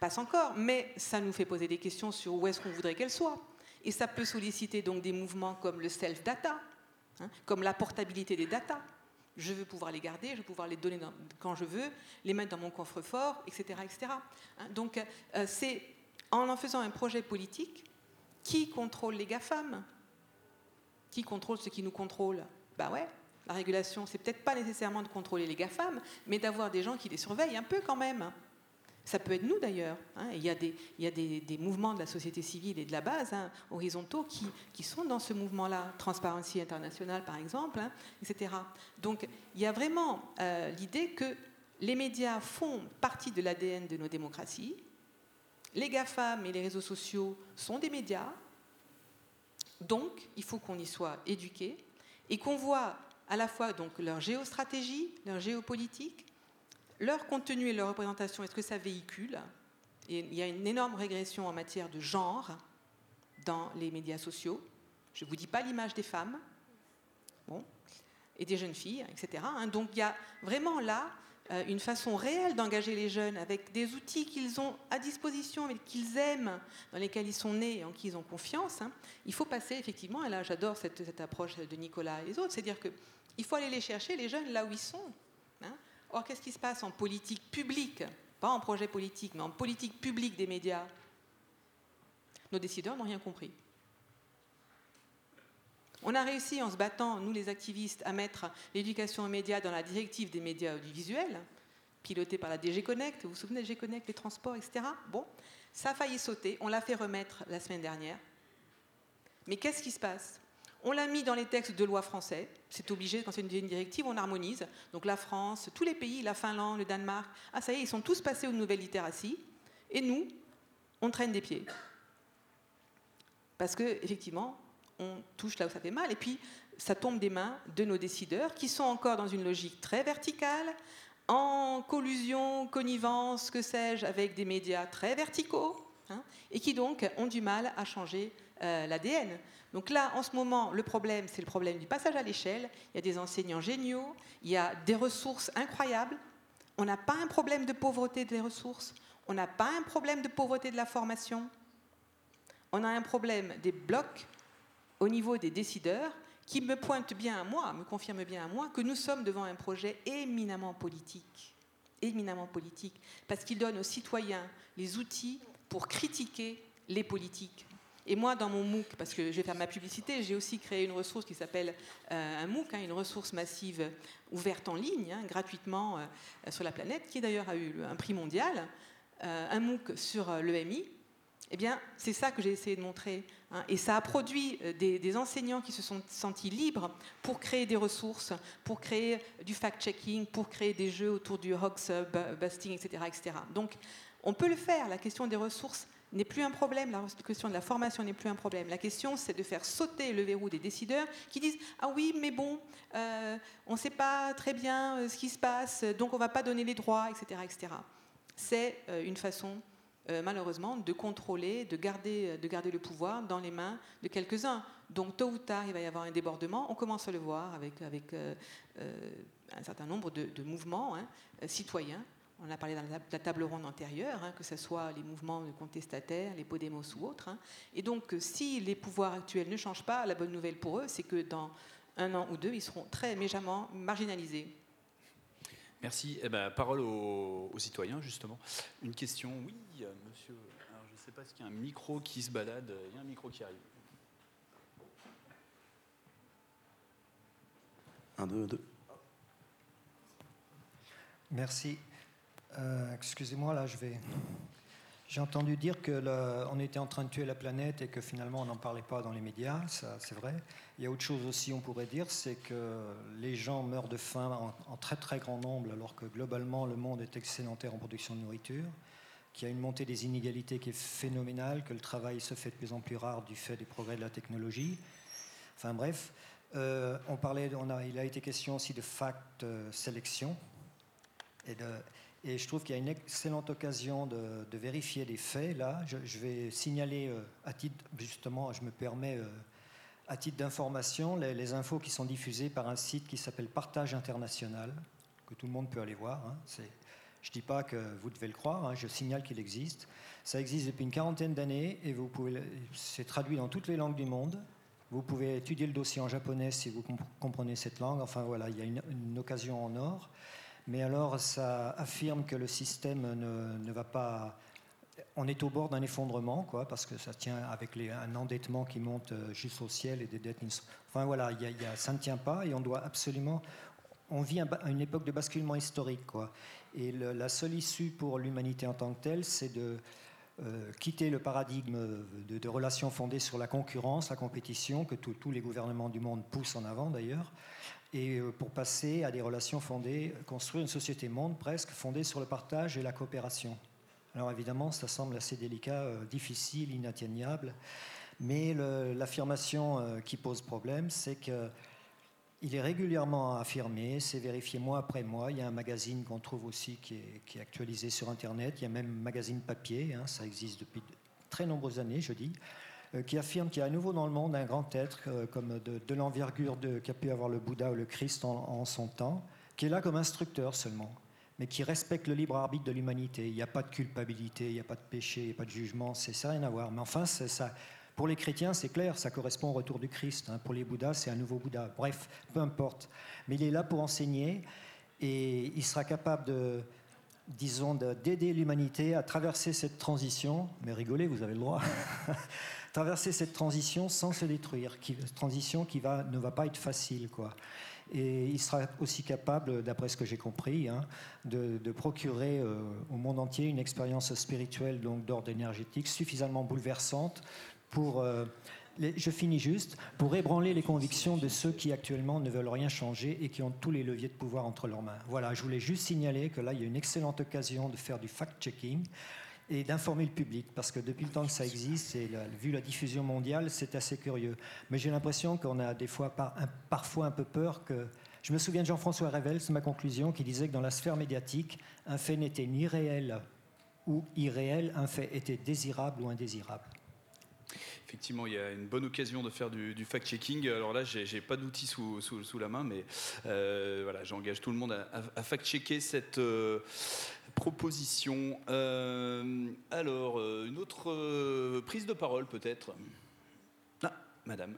passe encore, mais ça nous fait poser des questions sur où est-ce qu'on voudrait qu'elle soit. Et ça peut solliciter donc des mouvements comme le self-data, hein, comme la portabilité des data. Je veux pouvoir les garder, je veux pouvoir les donner quand je veux, les mettre dans mon coffre-fort, etc. etc. Hein, donc euh, c'est en en faisant un projet politique qui contrôle les GAFAM, qui contrôle ce qui nous contrôle? Bah ouais, la régulation, c'est peut-être pas nécessairement de contrôler les GAFAM, mais d'avoir des gens qui les surveillent un peu quand même. Ça peut être nous d'ailleurs. Hein. Il y a, des, mouvements de la société civile et de la base, hein, horizontaux, qui, sont dans ce mouvement-là. Transparency International, par exemple, hein, etc. Donc il y a vraiment euh, l'idée que les médias font partie de l'ADN de nos démocraties. Les GAFAM et les réseaux sociaux sont des médias. Donc il faut qu'on y soit éduqué et qu'on voit à la fois leur géostratégie, leur géopolitique, leur contenu et leur représentation, est-ce que ça véhicule Il y a une énorme régression en matière de genre dans les médias sociaux. Je ne vous dis pas l'image des femmes, bon, et des jeunes filles, etc. Hein. Donc il y a vraiment là euh, une façon réelle d'engager les jeunes avec des outils qu'ils ont à disposition, qu'ils aiment, dans lesquels ils sont nés et en qui ils ont confiance. Hein. Il faut passer effectivement, et là j'adore cette, cette, approche de Nicolas et les autres, c'est-à-dire qu'il faut aller les chercher, les jeunes, là où ils sont. Or, qu'est-ce qui se passe en politique publique? Pas en projet politique, mais en politique publique des médias. Nos décideurs n'ont rien compris. On a réussi en se battant, nous les activistes, à mettre l'éducation aux médias dans la directive des médias audiovisuels, pilotée par la DG Connect. Vous vous souvenez DG Connect, les transports, etc. Bon, ça a failli sauter. On l'a fait remettre la semaine dernière. Mais qu'est-ce qui se passe? On l'a mis dans les textes de loi français. C'est obligé, quand c'est une directive, on harmonise. Donc la France, tous les pays, la Finlande, le Danemark, ah ça y est, ils sont tous passés aux nouvelles littératies. Et nous, on traîne des pieds. Parce que effectivement, on touche là où ça fait mal. Et puis, ça tombe des mains de nos décideurs qui sont encore dans une logique très verticale, en collusion, connivence, que sais-je, avec des médias très verticaux, hein, et qui donc ont du mal à changer euh, l'ADN. Donc là, en ce moment, le problème, c'est le problème du passage à l'échelle. Il y a des enseignants géniaux, il y a des ressources incroyables. On n'a pas un problème de pauvreté des ressources, on n'a pas un problème de pauvreté de la formation. On a un problème des blocs au niveau des décideurs qui me pointent bien à moi, me confirment bien à moi que nous sommes devant un projet éminemment politique. Éminemment politique, parce qu'il donne aux citoyens les outils pour critiquer les politiques. Et moi, dans mon MOOC, parce que je vais faire ma publicité, j'ai aussi créé une ressource qui s'appelle euh, un MOOC, hein, une ressource massive ouverte en ligne, hein, gratuitement euh, sur la planète, qui d'ailleurs a eu un prix mondial, euh, un MOOC sur l'EMI, Eh bien, c'est ça que j'ai essayé de montrer. Hein. Et ça a produit euh, des, enseignants qui se sont sentis libres pour créer des ressources, pour créer du fact-checking, pour créer des jeux autour du hoax busting, etc., etc. Donc, on peut le faire. La question des ressources n'est plus un problème. La question de la formation n'est plus un problème. La question, c'est de faire sauter le verrou des décideurs qui disent Ah oui, mais bon, euh, on ne sait pas très bien euh, ce qui se passe, donc on ne va pas donner les droits, etc. etc. C'est une façon euh, malheureusement, de contrôler, de garder, de garder le pouvoir dans les mains de quelques-uns. Donc, tôt ou tard, il va y avoir un débordement. On commence à le voir avec, euh, euh, un certain nombre de, mouvements hein, citoyens. On a parlé dans la, table ronde antérieure, hein, que ce soit les mouvements de contestataires, les Podemos ou autres. Hein. Et donc, si les pouvoirs actuels ne changent pas, la bonne nouvelle pour eux, c'est que dans un an ou deux, ils seront très méchamment marginalisés. Merci. Eh ben, parole aux, citoyens, justement. Une question, oui, euh, monsieur. Alors, je ne sais pas s'il y a un micro qui se balade. Il y a un micro qui arrive. Un, deux, deux. Merci. Euh, excusez-moi, là, je vais j'ai entendu dire qu'on était en train de tuer la planète et que finalement on n'en parlait pas dans les médias, ça c'est vrai. Il y a autre chose aussi, on pourrait dire, c'est que les gens meurent de faim en, très très grand nombre alors que globalement le monde est excédentaire en production de nourriture, qu'il y a une montée des inégalités qui est phénoménale, que le travail se fait de plus en plus rare du fait des progrès de la technologie. Enfin bref, euh, on parlait, on il a été question aussi de fact euh, sélection et de, et je trouve qu'il y a une excellente occasion de, vérifier les faits. Là, je, vais signaler euh, justement, je me permets, euh, à titre d'information, les, infos qui sont diffusées par un site qui s'appelle Partage International, que tout le monde peut aller voir. Hein. Je ne dis pas que vous devez le croire, hein, je signale qu'il existe. Ça existe depuis une quarantaine d'années et vous pouvez, c'est traduit dans toutes les langues du monde. Vous pouvez étudier le dossier en japonais si vous comprenez cette langue. Enfin voilà, il y a une occasion en or. Mais alors, ça affirme que le système ne, va pas. On est au bord d'un effondrement, quoi, parce que ça tient avec un endettement qui monte euh, juste au ciel et des dettes. Enfin voilà, ça ne tient pas et on doit absolument. On vit à une époque de basculement historique, quoi. Et la seule issue pour l'humanité en tant que telle, c'est de euh, quitter le paradigme de, relations fondées sur la concurrence, la compétition, que tous les gouvernements du monde poussent en avant d'ailleurs, et euh, pour passer à des relations fondées, construire une société monde presque fondée sur le partage et la coopération. Alors évidemment, ça semble assez délicat, euh, difficile, inatteignable, mais l'affirmation euh, qui pose problème, c'est que il est régulièrement affirmé, c'est vérifié mois après mois. Il y a un magazine qu'on trouve aussi qui est, actualisé sur Internet. Il y a même un magazine papier, hein, ça existe depuis de très nombreuses années, je dis. Euh, qui affirme qu'il y a à nouveau dans le monde un grand être, euh, comme de, l'envergure qu'a pu avoir le Bouddha ou le Christ en, son temps, qui est là comme instructeur seulement, mais qui respecte le libre arbitre de l'humanité. Il n'y a pas de culpabilité, il n'y a pas de péché, il n'y a pas de jugement, c'est ça rien à voir. Mais enfin, pour les chrétiens, c'est clair, ça correspond au retour du Christ. Hein. Pour les Bouddhas, c'est un nouveau Bouddha. Bref, peu importe. Mais il est là pour enseigner et il sera capable de, disons, d'aider l'humanité à traverser cette transition. Mais rigolez, vous avez le droit. *laughs* traverser cette transition sans se détruire, transition qui va, ne va pas être facile. Quoi. Et il sera aussi capable, d'après ce que j'ai compris, hein, de, procurer euh, au monde entier une expérience spirituelle d'ordre énergétique suffisamment bouleversante pour, euh, je finis juste, pour ébranler les convictions de ceux qui actuellement ne veulent rien changer et qui ont tous les leviers de pouvoir entre leurs mains. Voilà, je voulais juste signaler que là, il y a une excellente occasion de faire du fact-checking et d'informer le public, parce que depuis le temps que ça existe, et vu la diffusion mondiale, c'est assez curieux. Mais j'ai l'impression qu'on a des fois parfois un peu peur que... Je me souviens de Jean-François Revel, c'est ma conclusion, qui disait que dans la sphère médiatique, un fait n'était ni réel ou irréel, un fait était désirable ou indésirable. Effectivement, il y a une bonne occasion de faire du, fact-checking. Alors là, j'ai pas d'outils sous, sous, la main, mais euh, voilà, j'engage tout le monde à, fact-checker cette, euh, proposition. Euh, alors, une autre prise de parole peut-être? Ah, madame.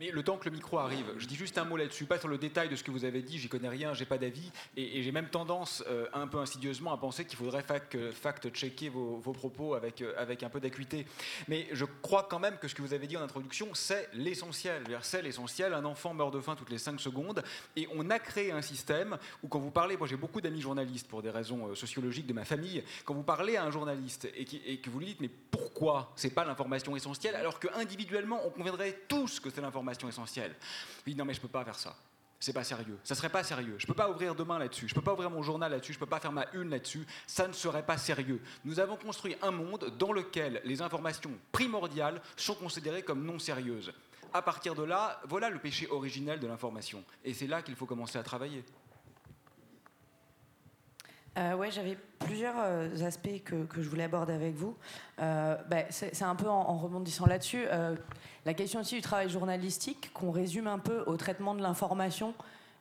Mais le temps que le micro arrive, je dis juste un mot là-dessus, pas sur le détail de ce que vous avez dit, j'y connais rien, j'ai pas d'avis, et, j'ai même tendance, euh, un peu insidieusement, à penser qu'il faudrait fact-checker vos, propos avec, euh, avec un peu d'acuité. Mais je crois quand même que ce que vous avez dit en introduction, c'est l'essentiel. C'est l'essentiel, un enfant meurt de faim toutes les 5 secondes, et on a créé un système où quand vous parlez, moi j'ai beaucoup d'amis journalistes pour des raisons euh, sociologiques de ma famille, quand vous parlez à un journaliste et, que vous lui dites, mais pourquoi c'est pas l'information essentielle, alors que individuellement on conviendrait tous que c'est l'information essentielle. Oui, non mais je peux pas faire ça. C'est pas sérieux. Ça serait pas sérieux. Je peux pas ouvrir demain là-dessus. Je peux pas ouvrir mon journal là-dessus. Je peux pas faire ma une là-dessus. Ça ne serait pas sérieux. Nous avons construit un monde dans lequel les informations primordiales sont considérées comme non sérieuses. À partir de là, voilà le péché originel de l'information. Et c'est là qu'il faut commencer à travailler. Euh, ouais, j'avais plusieurs euh, aspects que, que, je voulais aborder avec vous. Euh, bah, c'est un peu en, en rebondissant là-dessus. La question aussi du travail journalistique, qu'on résume un peu au traitement de l'information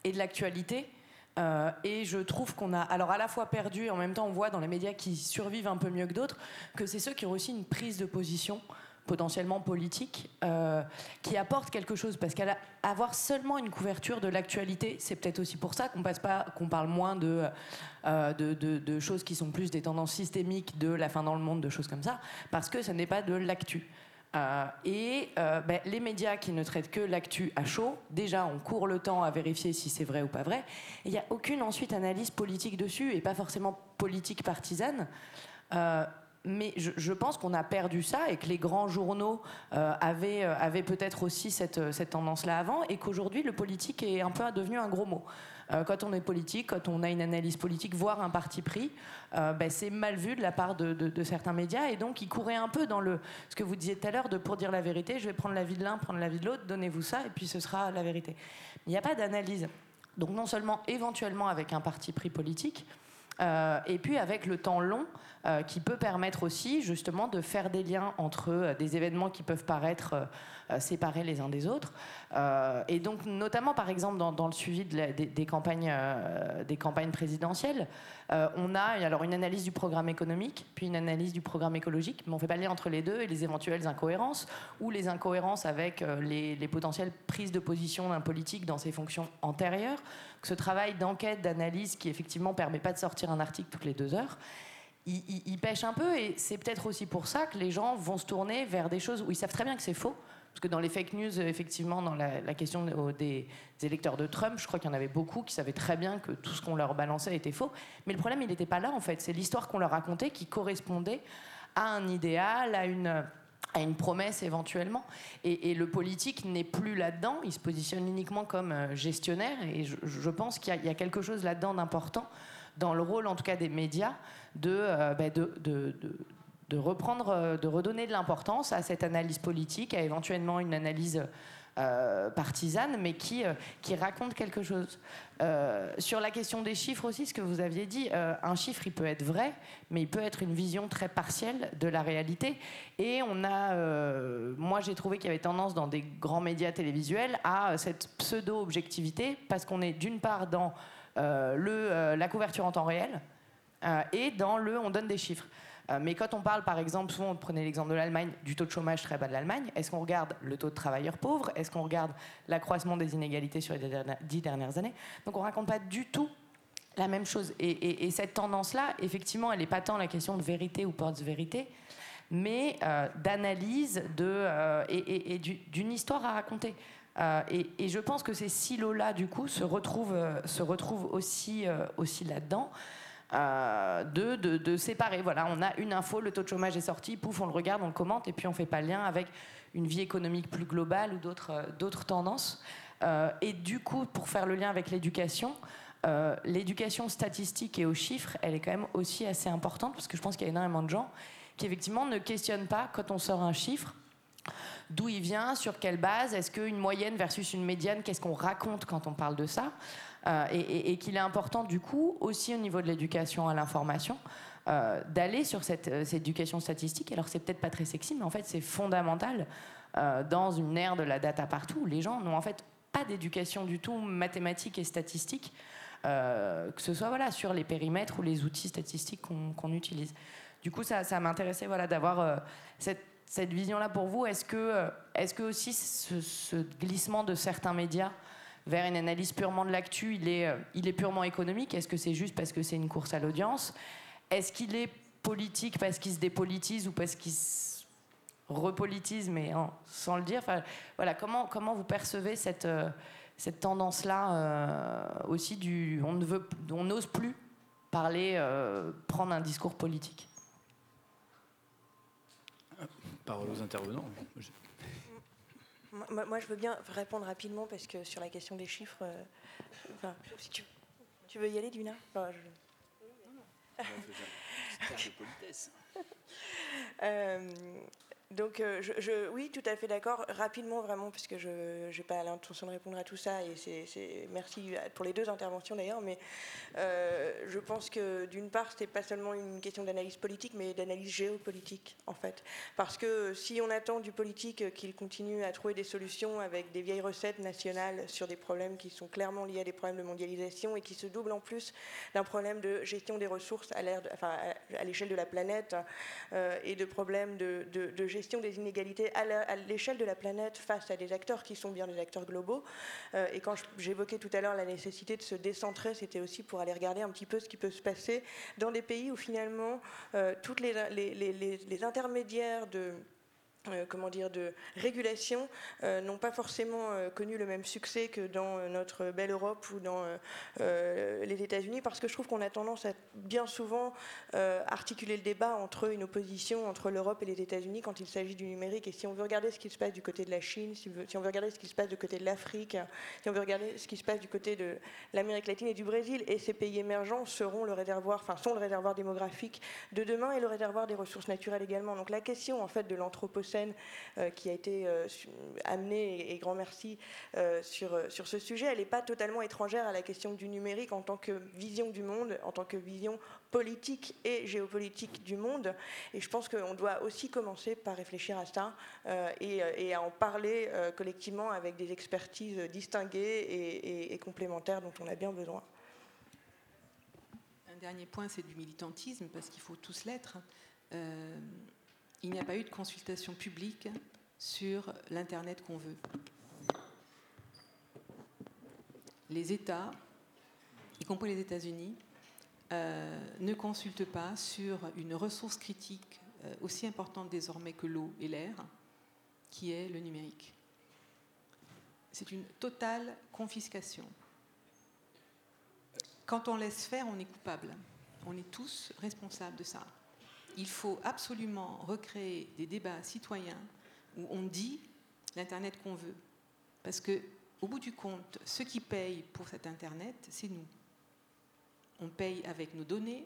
et de l'actualité. Euh, et je trouve qu'on a, alors à la fois perdu, et en même temps on voit dans les médias qui survivent un peu mieux que d'autres, que c'est ceux qui ont aussi une prise de position potentiellement politique, euh, qui apporte quelque chose. Parce qu'avoir seulement une couverture de l'actualité, c'est peut-être aussi pour ça qu'on pas, parle moins euh, de, de, de, choses qui sont plus des tendances systémiques, de la fin dans le monde, de choses comme ça, parce que ce n'est pas de l'actu. Euh, et euh, ben, les médias qui ne traitent que l'actu à chaud, déjà on court le temps à vérifier si c'est vrai ou pas vrai. Il n'y a aucune ensuite analyse politique dessus et pas forcément politique partisane. Euh, mais je, pense qu'on a perdu ça et que les grands journaux euh, avaient, euh, avaient peut-être aussi cette, cette tendance-là avant et qu'aujourd'hui le politique est un peu devenu un gros mot. Euh, quand on est politique, quand on a une analyse politique, voire un parti pris, euh, ben, c'est mal vu de la part de, de, certains médias et donc ils couraient un peu dans le, ce que vous disiez tout à l'heure de pour dire la vérité, je vais prendre l'avis de l'un, prendre l'avis de l'autre, donnez-vous ça et puis ce sera la vérité. Il n'y a pas d'analyse. Donc non seulement éventuellement avec un parti pris politique, euh, et puis avec le temps long euh, qui peut permettre aussi justement de faire des liens entre euh, des événements qui peuvent paraître séparés les uns des autres. Et donc notamment par exemple dans, le suivi des campagnes présidentielles, on a alors une analyse du programme économique, puis une analyse du programme écologique, mais on ne fait pas le lien entre les deux et les éventuelles incohérences ou les incohérences avec les, les potentielles prises de position d'un politique dans ses fonctions antérieures. Ce travail d'enquête, d'analyse qui effectivement permet pas de sortir un article toutes les deux heures, il, pêche un peu et c'est peut-être aussi pour ça que les gens vont se tourner vers des choses où ils savent très bien que c'est faux. Parce que dans les fake news, effectivement, dans la, question des, électeurs de Trump, je crois qu'il y en avait beaucoup qui savaient très bien que tout ce qu'on leur balançait était faux. Mais le problème, il n'était pas là, en fait. C'est l'histoire qu'on leur racontait qui correspondait à un idéal, à une à une promesse éventuellement. Et, le politique n'est plus là-dedans, il se positionne uniquement comme gestionnaire, et je, pense qu'il y, a quelque chose là-dedans d'important, dans le rôle en tout cas des médias, de, euh, bah de, reprendre, de redonner de l'importance à cette analyse politique, à éventuellement une analyse euh, partisane, mais qui, euh, qui raconte quelque chose. Euh, sur la question des chiffres aussi, ce que vous aviez dit, un chiffre, il peut être vrai, mais il peut être une vision très partielle de la réalité. Et on a, moi j'ai trouvé qu'il y avait tendance dans des grands médias télévisuels à cette pseudo-objectivité, parce qu'on est d'une part dans le, la couverture en temps réel, et dans le on donne des chiffres. Euh, mais quand on parle, par exemple, souvent on prenait l'exemple de l'Allemagne, du taux de chômage très bas de l'Allemagne, est-ce qu'on regarde le taux de travailleurs pauvres? Est-ce qu'on regarde l'accroissement des inégalités sur les dix dernières années? Donc on ne raconte pas du tout la même chose. Et, et, et cette tendance-là, effectivement, elle n'est pas tant la question de vérité ou post-vérité, mais euh, d'analyse de, euh, et, d'une histoire à raconter. Et, je pense que ces silos-là, du coup, se retrouvent, aussi là-dedans. De, de, de, séparer. Voilà, on a une info, le taux de chômage est sorti, pouf, on le regarde, on le commente, et puis on ne fait pas le lien avec une vie économique plus globale ou d'autres euh, tendances. Euh, et du coup, pour faire le lien avec l'éducation, euh, l'éducation statistique et aux chiffres, elle est quand même aussi assez importante, parce que je pense qu'il y a énormément de gens qui effectivement ne questionnent pas quand on sort un chiffre d'où il vient, sur quelle base, est-ce qu'une moyenne versus une médiane, qu'est-ce qu'on raconte quand on parle de ça euh, et, qu'il est important du coup aussi au niveau de l'éducation à l'information euh, d'aller sur cette, euh, cette, éducation statistique. Alors c'est peut-être pas très sexy, mais en fait c'est fondamental dans une ère de la data partout. Les gens n'ont en fait pas d'éducation du tout mathématique et statistique, que ce soit voilà sur les périmètres ou les outils statistiques qu'on qu utilise. Du coup, ça, ça m'intéressait voilà d'avoir cette vision-là pour vous Est-ce que, est que aussi ce, glissement de certains médias vers une analyse purement de l'actu, il est, il est purement économique. Est-ce que c'est juste parce que c'est une course à l'audience? Est-ce qu'il est politique parce qu'il se dépolitise ou parce qu'il se repolitise, mais sans le dire? Enfin, voilà, comment, comment vous percevez cette, euh, cette tendance-là euh, aussi du, on ne veut, on n'ose plus parler, euh, prendre un discours politique parole aux intervenants. Moi, je veux bien répondre rapidement parce que sur la question des chiffres, enfin, si tu, tu, veux y aller, Duna enfin, je... *laughs* de politesse. euh, donc, euh, oui, tout à fait d'accord. Rapidement, vraiment, parce que je n'ai pas l'intention de répondre à tout ça, et c'est merci pour les deux interventions d'ailleurs, mais euh, je pense que d'une part, ce n'est pas seulement une question d'analyse politique, mais d'analyse géopolitique, en fait. Parce que si on attend du politique qu'il continue à trouver des solutions avec des vieilles recettes nationales sur des problèmes qui sont clairement liés à des problèmes de mondialisation et qui se doublent en plus d'un problème de gestion des ressources à l'échelle de, la planète euh, et de problèmes de, de, de gestion des inégalités à l'échelle de la planète face à des acteurs qui sont bien des acteurs globaux. Euh, et quand j'évoquais tout à l'heure la nécessité de se décentrer, c'était aussi pour aller regarder un petit peu ce qui peut se passer dans des pays où finalement euh, toutes les, intermédiaires de euh, comment dire, de régulation euh, n'ont pas forcément euh, connu le même succès que dans notre belle Europe ou dans les États-Unis, parce que je trouve qu'on a tendance à bien souvent articuler le débat entre une opposition entre l'Europe et les États-Unis quand il s'agit du numérique. Et si on veut regarder ce qui se passe du côté de la Chine, si, on veut regarder ce qui se passe du côté de l'Afrique, si on veut regarder ce qui se passe du côté de l'Amérique latine et du Brésil, et ces pays émergents seront le réservoir, enfin sont le réservoir démographique de demain et le réservoir des ressources naturelles également. Donc la question en fait de l'anthropocène euh, qui a été euh, amenée, et, grand merci, euh, sur, sur ce sujet, elle n'est pas totalement étrangère à la question du numérique en tant que vision du monde, en tant que vision politique et géopolitique du monde. Et je pense qu'on doit aussi commencer par réfléchir à ça et, à en parler collectivement avec des expertises distinguées et, complémentaires dont on a bien besoin. Un dernier point, c'est du militantisme, parce qu'il faut tous l'être il n'y a pas eu de consultation publique sur l'Internet qu'on veut. Les États, y compris les États-Unis, euh, ne consultent pas sur une ressource critique euh, aussi importante désormais que l'eau et l'air, qui est le numérique. C'est une totale confiscation. Quand on laisse faire, on est coupable. On est tous responsables de ça il faut absolument recréer des débats citoyens où on dit l'Internet qu'on veut. Parce que, au bout du compte, ceux qui payent pour cet Internet, c'est nous. On paye avec nos données,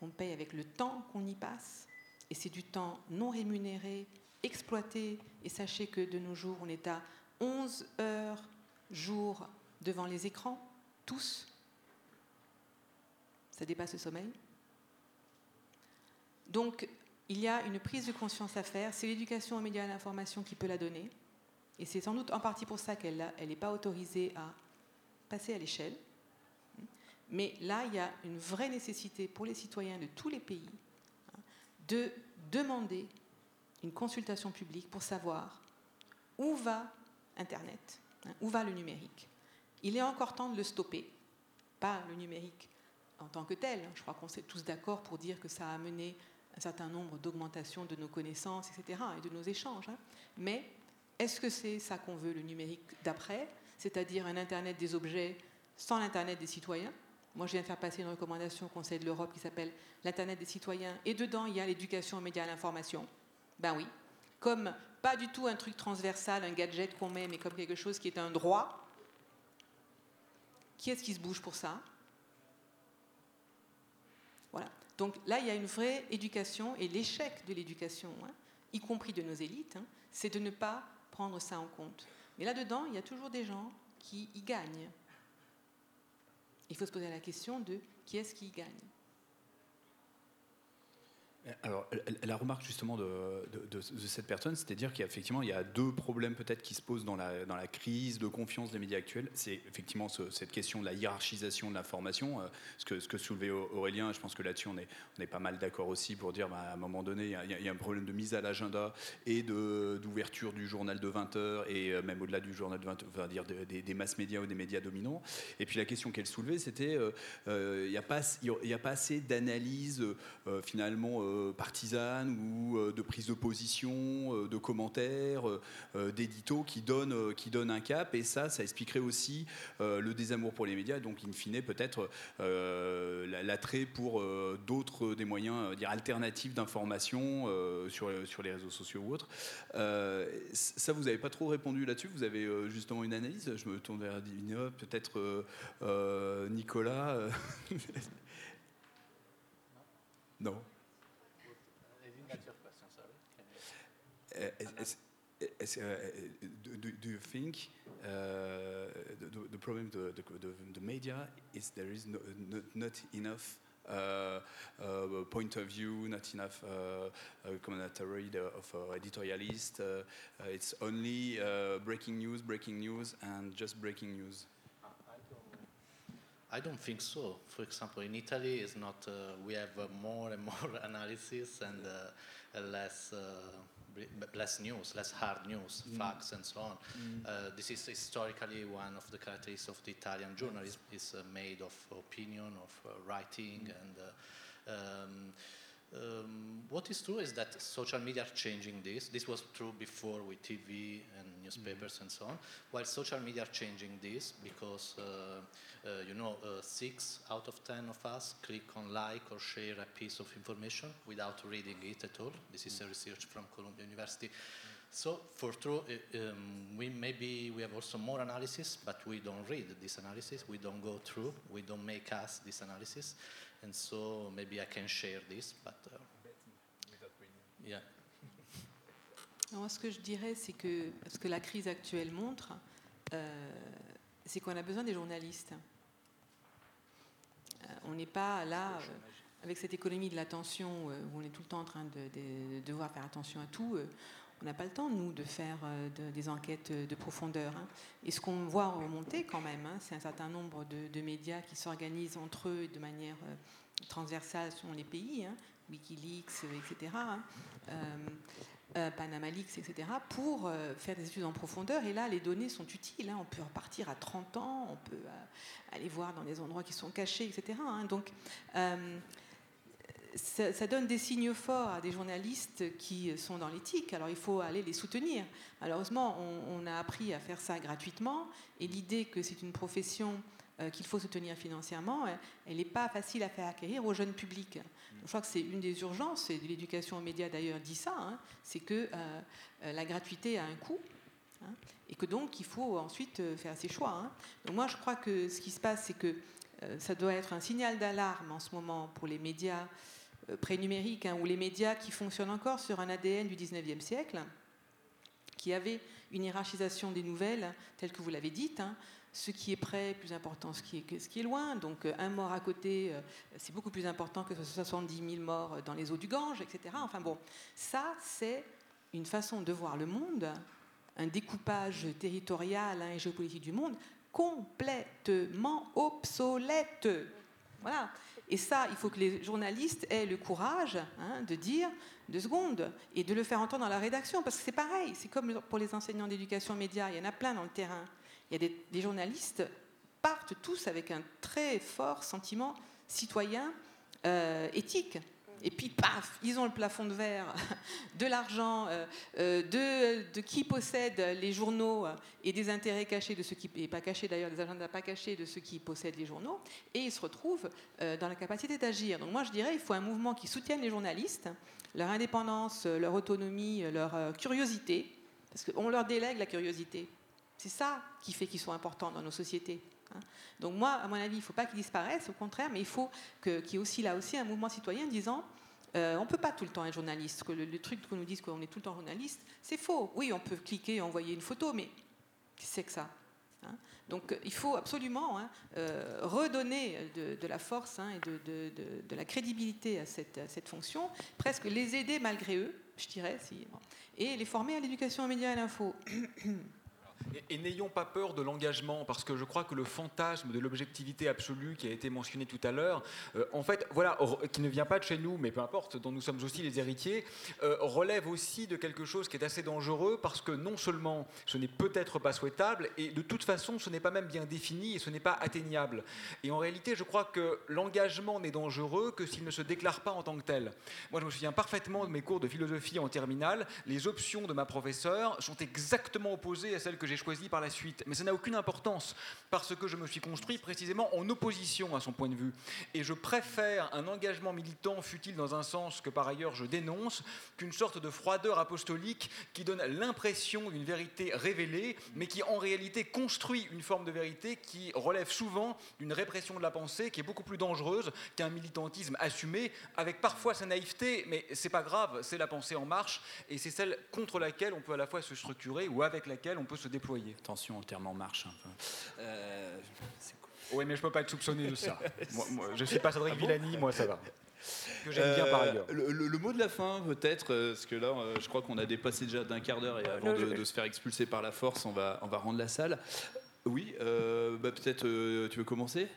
on paye avec le temps qu'on y passe, et c'est du temps non rémunéré, exploité. Et sachez que de nos jours, on est à 11 heures jour devant les écrans, tous. Ça dépasse le sommeil. Donc, il y a une prise de conscience à faire. C'est l'éducation aux médias et à l'information qui peut la donner. Et c'est sans doute en partie pour ça qu'elle n'est pas autorisée à passer à l'échelle. Mais là, il y a une vraie nécessité pour les citoyens de tous les pays hein, de demander une consultation publique pour savoir où va Internet, hein, où va le numérique. Il est encore temps de le stopper, pas le numérique en tant que tel. Je crois qu'on est tous d'accord pour dire que ça a amené un certain nombre d'augmentations de nos connaissances, etc., et de nos échanges. Hein. Mais est-ce que c'est ça qu'on veut, le numérique d'après, c'est-à-dire un Internet des objets sans l'Internet des citoyens? Moi, je viens de faire passer une recommandation au Conseil de l'Europe qui s'appelle l'Internet des citoyens, et dedans, il y a l'éducation aux médias à l'information. Ben oui, comme pas du tout un truc transversal, un gadget qu'on met, mais comme quelque chose qui est un droit. Qui est-ce qui se bouge pour ça? Voilà. Donc là, il y a une vraie éducation et l'échec de l'éducation, hein, y compris de nos élites, hein, c'est de ne pas prendre ça en compte. Mais là-dedans, il y a toujours des gens qui y gagnent. Il faut se poser la question de qui est-ce qui y gagne. Alors, la remarque justement de, cette personne, c'est-à-dire qu'effectivement, il y a deux problèmes peut-être qui se posent dans la, dans la crise de confiance des médias actuels. C'est effectivement cette question de la hiérarchisation de l'information, euh, ce, que, soulevait Aurélien, je pense que là-dessus, on est, on est pas mal d'accord aussi pour dire, bah, à un moment donné, il y, a, un problème de mise à l'agenda et d'ouverture du journal de 20 heures et euh, même au-delà du journal de 20 heures, dire des, des masses médias ou des médias dominants. Et puis la question qu'elle soulevait, c'était, euh, il n'y a, a pas assez d'analyse finalement partisane ou de prise de position, de commentaires, d'éditos qui donnent, qui donnent un cap. Et ça, ça expliquerait aussi le désamour pour les médias. Donc, in fine, peut-être l'attrait pour d'autres des moyens dire, alternatifs d'information sur, sur les réseaux sociaux ou autres. ça, vous n'avez pas trop répondu là-dessus. Vous avez justement une analyse. Je me tourne vers Divina, peut-être Nicolas. *laughs* no. Uh, as, uh, do, do, you think uh, the, the, problem the, the, the, media is there is no, not, not enough uh, uh, point of view, not enough uh, commentary of editorialist. it's only breaking news, breaking news, and just breaking news. I don't think so. For example, in Italy, is not uh, we have uh, more and *laughs* more analysis and uh, less uh, less news, less hard news, mm. facts, and so on. Mm. Uh, this is historically one of the characteristics of the Italian journalism. is uh, made of opinion, of writing, mm. and um, um, what is true is that social media are changing this. This was true before with TV and newspapers mm. and so on. While social media are changing this because uh, you know, uh, six out of ten of us click on like or share a piece of information without reading it at all. This is a research from Columbia University. So for true, uh, um, we maybe we have also more analysis, but we don't read this analysis. We don't go through. We don't make us this analysis, and so maybe I can share this. But uh, yeah. Alors, ce que je dirais, c'est que ce que la crise actuelle montre, euh, c'est qu'on a besoin des journalistes. Euh, on n'est pas là euh, avec cette économie de l'attention euh, où on est tout le temps en train de, devoir faire attention à tout. On n'a pas le temps, nous, de faire des enquêtes de profondeur. Hein. Et ce qu'on voit remonter quand même, hein, c'est un certain nombre de, médias qui s'organisent entre eux de manière transversale selon les pays, hein, Wikileaks, etc. Euh, Panama Leaks, etc., pour euh, faire des études en profondeur. Et là, les données sont utiles. On peut repartir à 30 ans, on peut euh, aller voir dans des endroits qui sont cachés, etc. Donc, ça, donne des signes forts à des journalistes qui sont dans l'éthique. Alors, il faut aller les soutenir. Malheureusement, on, a appris à faire ça gratuitement. Et l'idée que c'est une profession qu'il faut soutenir financièrement, elle n'est pas facile à faire acquérir au jeune public. Je crois que c'est une des urgences, et l'éducation aux médias d'ailleurs dit ça, hein, c'est que euh, euh, la gratuité a un coût. Hein, et que donc il faut ensuite euh, faire ses choix. Hein. Donc moi je crois que ce qui se passe, c'est que ça doit être un signal d'alarme en ce moment pour les médias prénumériques ou les médias qui fonctionnent encore sur un ADN du 19e siècle, qui avait une hiérarchisation des nouvelles, telle que vous l'avez dite, ce qui est près plus important ce qui est, ce qui est loin. Donc euh, un mort à côté, euh, c'est beaucoup plus important que 70 000 morts dans les eaux du Gange, etc. Enfin bon, ça c'est une façon de voir le monde, un découpage territorial hein, et géopolitique du monde complètement obsolète. Voilà. Et ça, il faut que les journalistes aient le courage hein, de dire deux secondes et de le faire entendre dans la rédaction, parce que c'est pareil, c'est comme pour les enseignants d'éducation média, il y en a plein dans le terrain il y a des, journalistes partent tous avec un très fort sentiment citoyen euh, éthique. Et puis, paf, ils ont le plafond de verre *laughs* de l'argent, euh, euh, de, qui possède les journaux et des intérêts cachés de ceux qui, et pas cachés d'ailleurs, des agendas pas cachés de ceux qui possèdent les journaux, et ils se retrouvent dans la capacité d'agir. Donc moi, je dirais, il faut un mouvement qui soutienne les journalistes, leur indépendance, leur autonomie, leur curiosité, parce qu'on leur délègue la curiosité. C'est ça qui fait qu'ils sont importants dans nos sociétés. Hein. Donc moi, à mon avis, il ne faut pas qu'ils disparaissent, au contraire, mais il faut qu'il y ait aussi là aussi un mouvement citoyen disant euh, on ne peut pas tout le temps être journaliste. Que le, truc qu'on nous dise qu'on est tout le temps journaliste, c'est faux. Oui, on peut cliquer et envoyer une photo, mais que c'est que ça hein. Donc il faut absolument hein, euh, redonner de, la force et de, la crédibilité à cette, fonction, presque les aider malgré eux, je dirais, et les former à l'éducation aux médias et à l'info. Et, n'ayons pas peur de l'engagement, parce que je crois que le fantasme de l'objectivité absolue qui a été mentionné tout à l'heure, euh, en fait, voilà, qui ne vient pas de chez nous, mais peu importe, dont nous sommes aussi les héritiers, euh, relève aussi de quelque chose qui est assez dangereux, parce que non seulement ce n'est peut-être pas souhaitable, et de toute façon, ce n'est pas même bien défini et ce n'est pas atteignable. Et en réalité, je crois que l'engagement n'est dangereux que s'il ne se déclare pas en tant que tel. Moi, je me souviens parfaitement de mes cours de philosophie en terminale. Les options de ma professeure sont exactement opposées à celles que j'ai choisi par la suite. Mais ça n'a aucune importance parce que je me suis construit précisément en opposition à son point de vue. Et je préfère un engagement militant futile dans un sens que par ailleurs je dénonce qu'une sorte de froideur apostolique qui donne l'impression d'une vérité révélée, mais qui en réalité construit une forme de vérité qui relève souvent d'une répression de la pensée qui est beaucoup plus dangereuse qu'un militantisme assumé, avec parfois sa naïveté, mais c'est pas grave, c'est la pensée en marche, et c'est celle contre laquelle on peut à la fois se structurer ou avec laquelle on peut se déployer. Attention au terme en marche. Euh, oui, mais je peux pas être soupçonné de ça. *laughs* moi, je suis pas Cédric ah Villani, moi ça va. Que j'aime bien par ailleurs. Euh, le, mot de la fin, peut-être, euh, parce que là, je crois qu'on a dépassé déjà d'un quart d'heure et avant de, se faire expulser par la force, on va, on va rendre la salle. Oui, bah, peut-être tu veux commencer?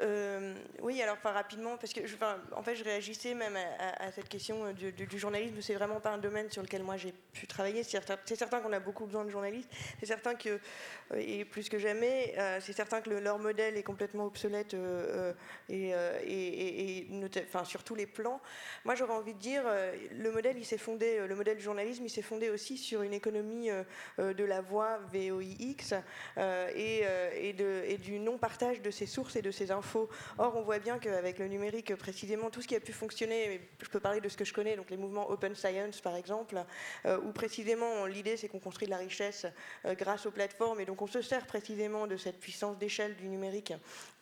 Euh, oui, alors pas rapidement, parce que je, en fait, je réagissais même à, cette question euh, du, du, journalisme. C'est vraiment pas un domaine sur lequel moi j'ai pu travailler. C'est certain, qu'on a beaucoup besoin de journalistes. C'est certain que, euh, et plus que jamais, c'est certain que leur modèle est complètement obsolète et, et, sur tous les plans. Moi, j'aurais envie de dire, le modèle, il s'est fondé, le modèle du journalisme, il s'est fondé aussi sur une économie de la voix VOIX et, et du non-partage de ses sources et de ses infos Or, on voit bien qu'avec le numérique, précisément, tout ce qui a pu fonctionner, je peux parler de ce que je connais, donc les mouvements Open Science, par exemple, euh, où précisément l'idée, c'est qu'on construit de la richesse euh, grâce aux plateformes, et donc on se sert précisément de cette puissance d'échelle du numérique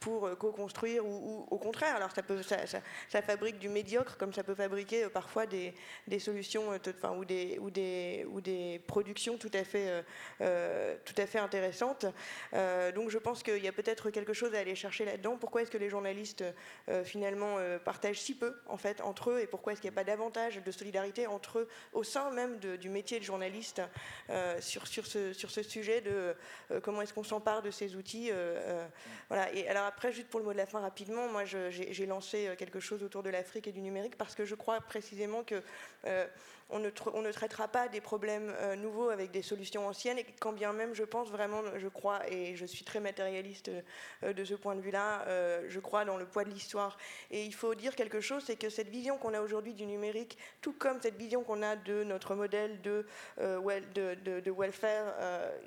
pour euh, co-construire, ou, au contraire, alors ça, fabrique du médiocre, comme ça peut fabriquer parfois des, solutions, enfin, ou, des, ou, des, ou des productions tout à fait, tout à fait intéressantes. donc je pense qu'il y a peut-être quelque chose à aller chercher là-dedans. Pourquoi est-ce que les journalistes euh, finalement euh, partagent si peu en fait entre eux et pourquoi est-ce qu'il n'y a pas davantage de solidarité entre eux au sein même du métier de journaliste euh, sur, sur, ce, sur ce sujet de comment est-ce qu'on s'empare de ces outils voilà et alors après juste pour le mot de la fin rapidement moi j'ai lancé quelque chose autour de l'Afrique et du numérique parce que je crois précisément que on ne, traitera pas des problèmes euh, nouveaux avec des solutions anciennes, et quand bien même je pense vraiment, je crois, et je suis très matérialiste euh, de ce point de vue-là, euh, je crois dans le poids de l'histoire. Et il faut dire quelque chose, c'est que cette vision qu'on a aujourd'hui du numérique, tout comme cette vision qu'on a de notre modèle de, welfare,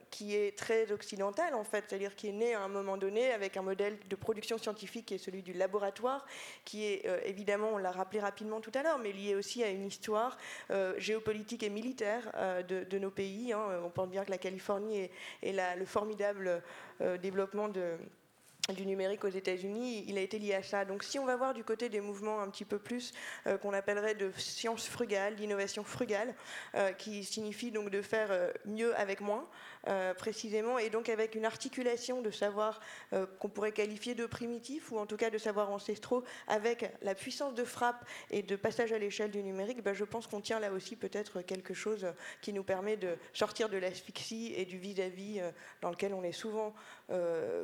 qui est très occidental en fait, c'est-à-dire qui est né à un moment donné avec un modèle de production scientifique qui est celui du laboratoire, qui est évidemment, on l'a rappelé rapidement tout à l'heure, mais lié aussi à une histoire géopolitique et militaire euh, de, nos pays. Hein. On pense bien que la Californie et, le formidable euh, développement du numérique aux États-Unis, il a été lié à ça. Donc si on va voir du côté des mouvements un petit peu plus euh, qu'on appellerait de science frugale, d'innovation frugale, qui signifie donc de faire mieux avec moins, euh, précisément, et donc avec une articulation de savoir euh, qu'on pourrait qualifier de primitif, ou en tout cas de savoir ancestraux, avec la puissance de frappe et de passage à l'échelle du numérique, ben, je pense qu'on tient là aussi peut-être quelque chose qui nous permet de sortir de l'asphyxie et du vis-à-vis euh, dans lequel on est souvent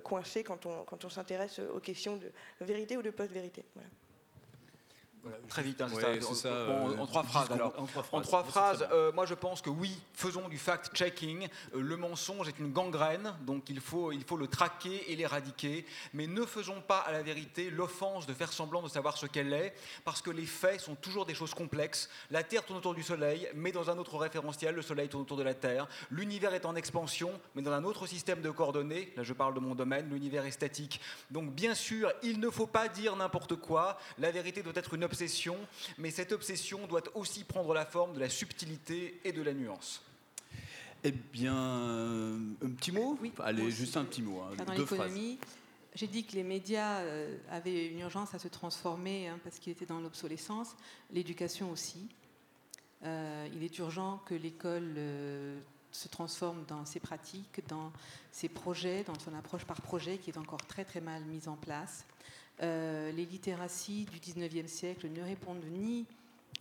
coincé quand on, quand on s'intéresse aux questions de vérité ou de post-vérité. Très vite, hein, euh, en, trois phrases. Alors, en trois phrases, euh, moi je pense que oui, faisons du fact-checking. Euh, le mensonge est une gangrène, donc il faut, il faut le traquer et l'éradiquer. Mais ne faisons pas à la vérité l'offense de faire semblant de savoir ce qu'elle est, parce que les faits sont toujours des choses complexes. La Terre tourne autour du Soleil, mais dans un autre référentiel, le Soleil tourne autour de la Terre. L'univers est en expansion, mais dans un autre système de coordonnées. Là, je parle de mon domaine, l'univers est statique. Donc, bien sûr, il ne faut pas dire n'importe quoi. La vérité doit être une obsession, mais cette obsession doit aussi prendre la forme de la subtilité et de la nuance. Eh bien, un petit mot oui, Allez, juste un petit mot. Hein, dans l'économie, j'ai dit que les médias euh, avaient une urgence à se transformer hein, parce qu'ils étaient dans l'obsolescence, l'éducation aussi. Euh, il est urgent que l'école euh, se transforme dans ses pratiques, dans ses projets, dans son approche par projet qui est encore très très mal mise en place. Euh, les littératies du 19e siècle ne répondent ni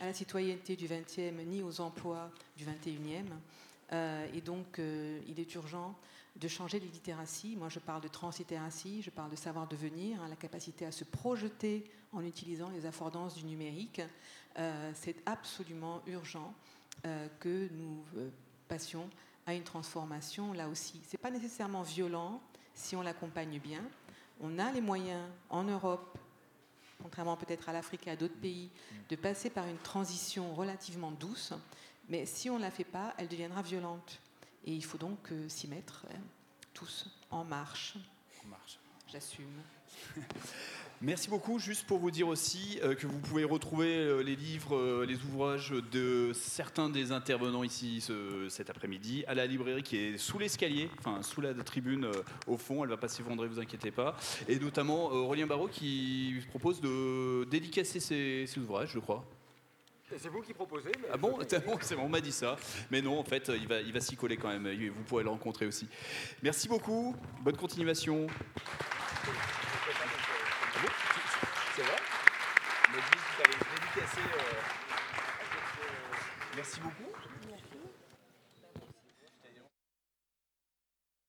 à la citoyenneté du 20e ni aux emplois du 21e. et donc, il est urgent de changer les littératies. Moi, je parle de translittératie, je parle de savoir devenir, hein, la capacité à se projeter en utilisant les affordances du numérique. C'est absolument urgent que nous passions à une transformation là aussi. Ce n'est pas nécessairement violent si on l'accompagne bien. On a les moyens en Europe, contrairement peut-être à l'Afrique et à d'autres pays, de passer par une transition relativement douce, mais si on ne la fait pas, elle deviendra violente. Et il faut donc euh, s'y mettre hein, tous en marche. En marche. J'assume. *laughs* Merci beaucoup. Juste pour vous dire aussi euh, que vous pouvez retrouver euh, les livres, euh, les ouvrages de certains des intervenants ici cet après-midi à la librairie qui est sous l'escalier, enfin sous la tribune au fond. Elle va pas s'effondrer, vous inquiétez pas. Et notamment Aurélien Barraud qui propose de dédicacer ses, ouvrages, je crois. C'est vous qui proposez. ah bon, *laughs* c'est bon, on m'a dit ça. Mais non, en fait, il va, il va s'y coller quand même. Vous pourrez le rencontrer aussi. Merci beaucoup. Bonne continuation. C'est vrai dit que tu avais dédicacé. Euh... Merci beaucoup.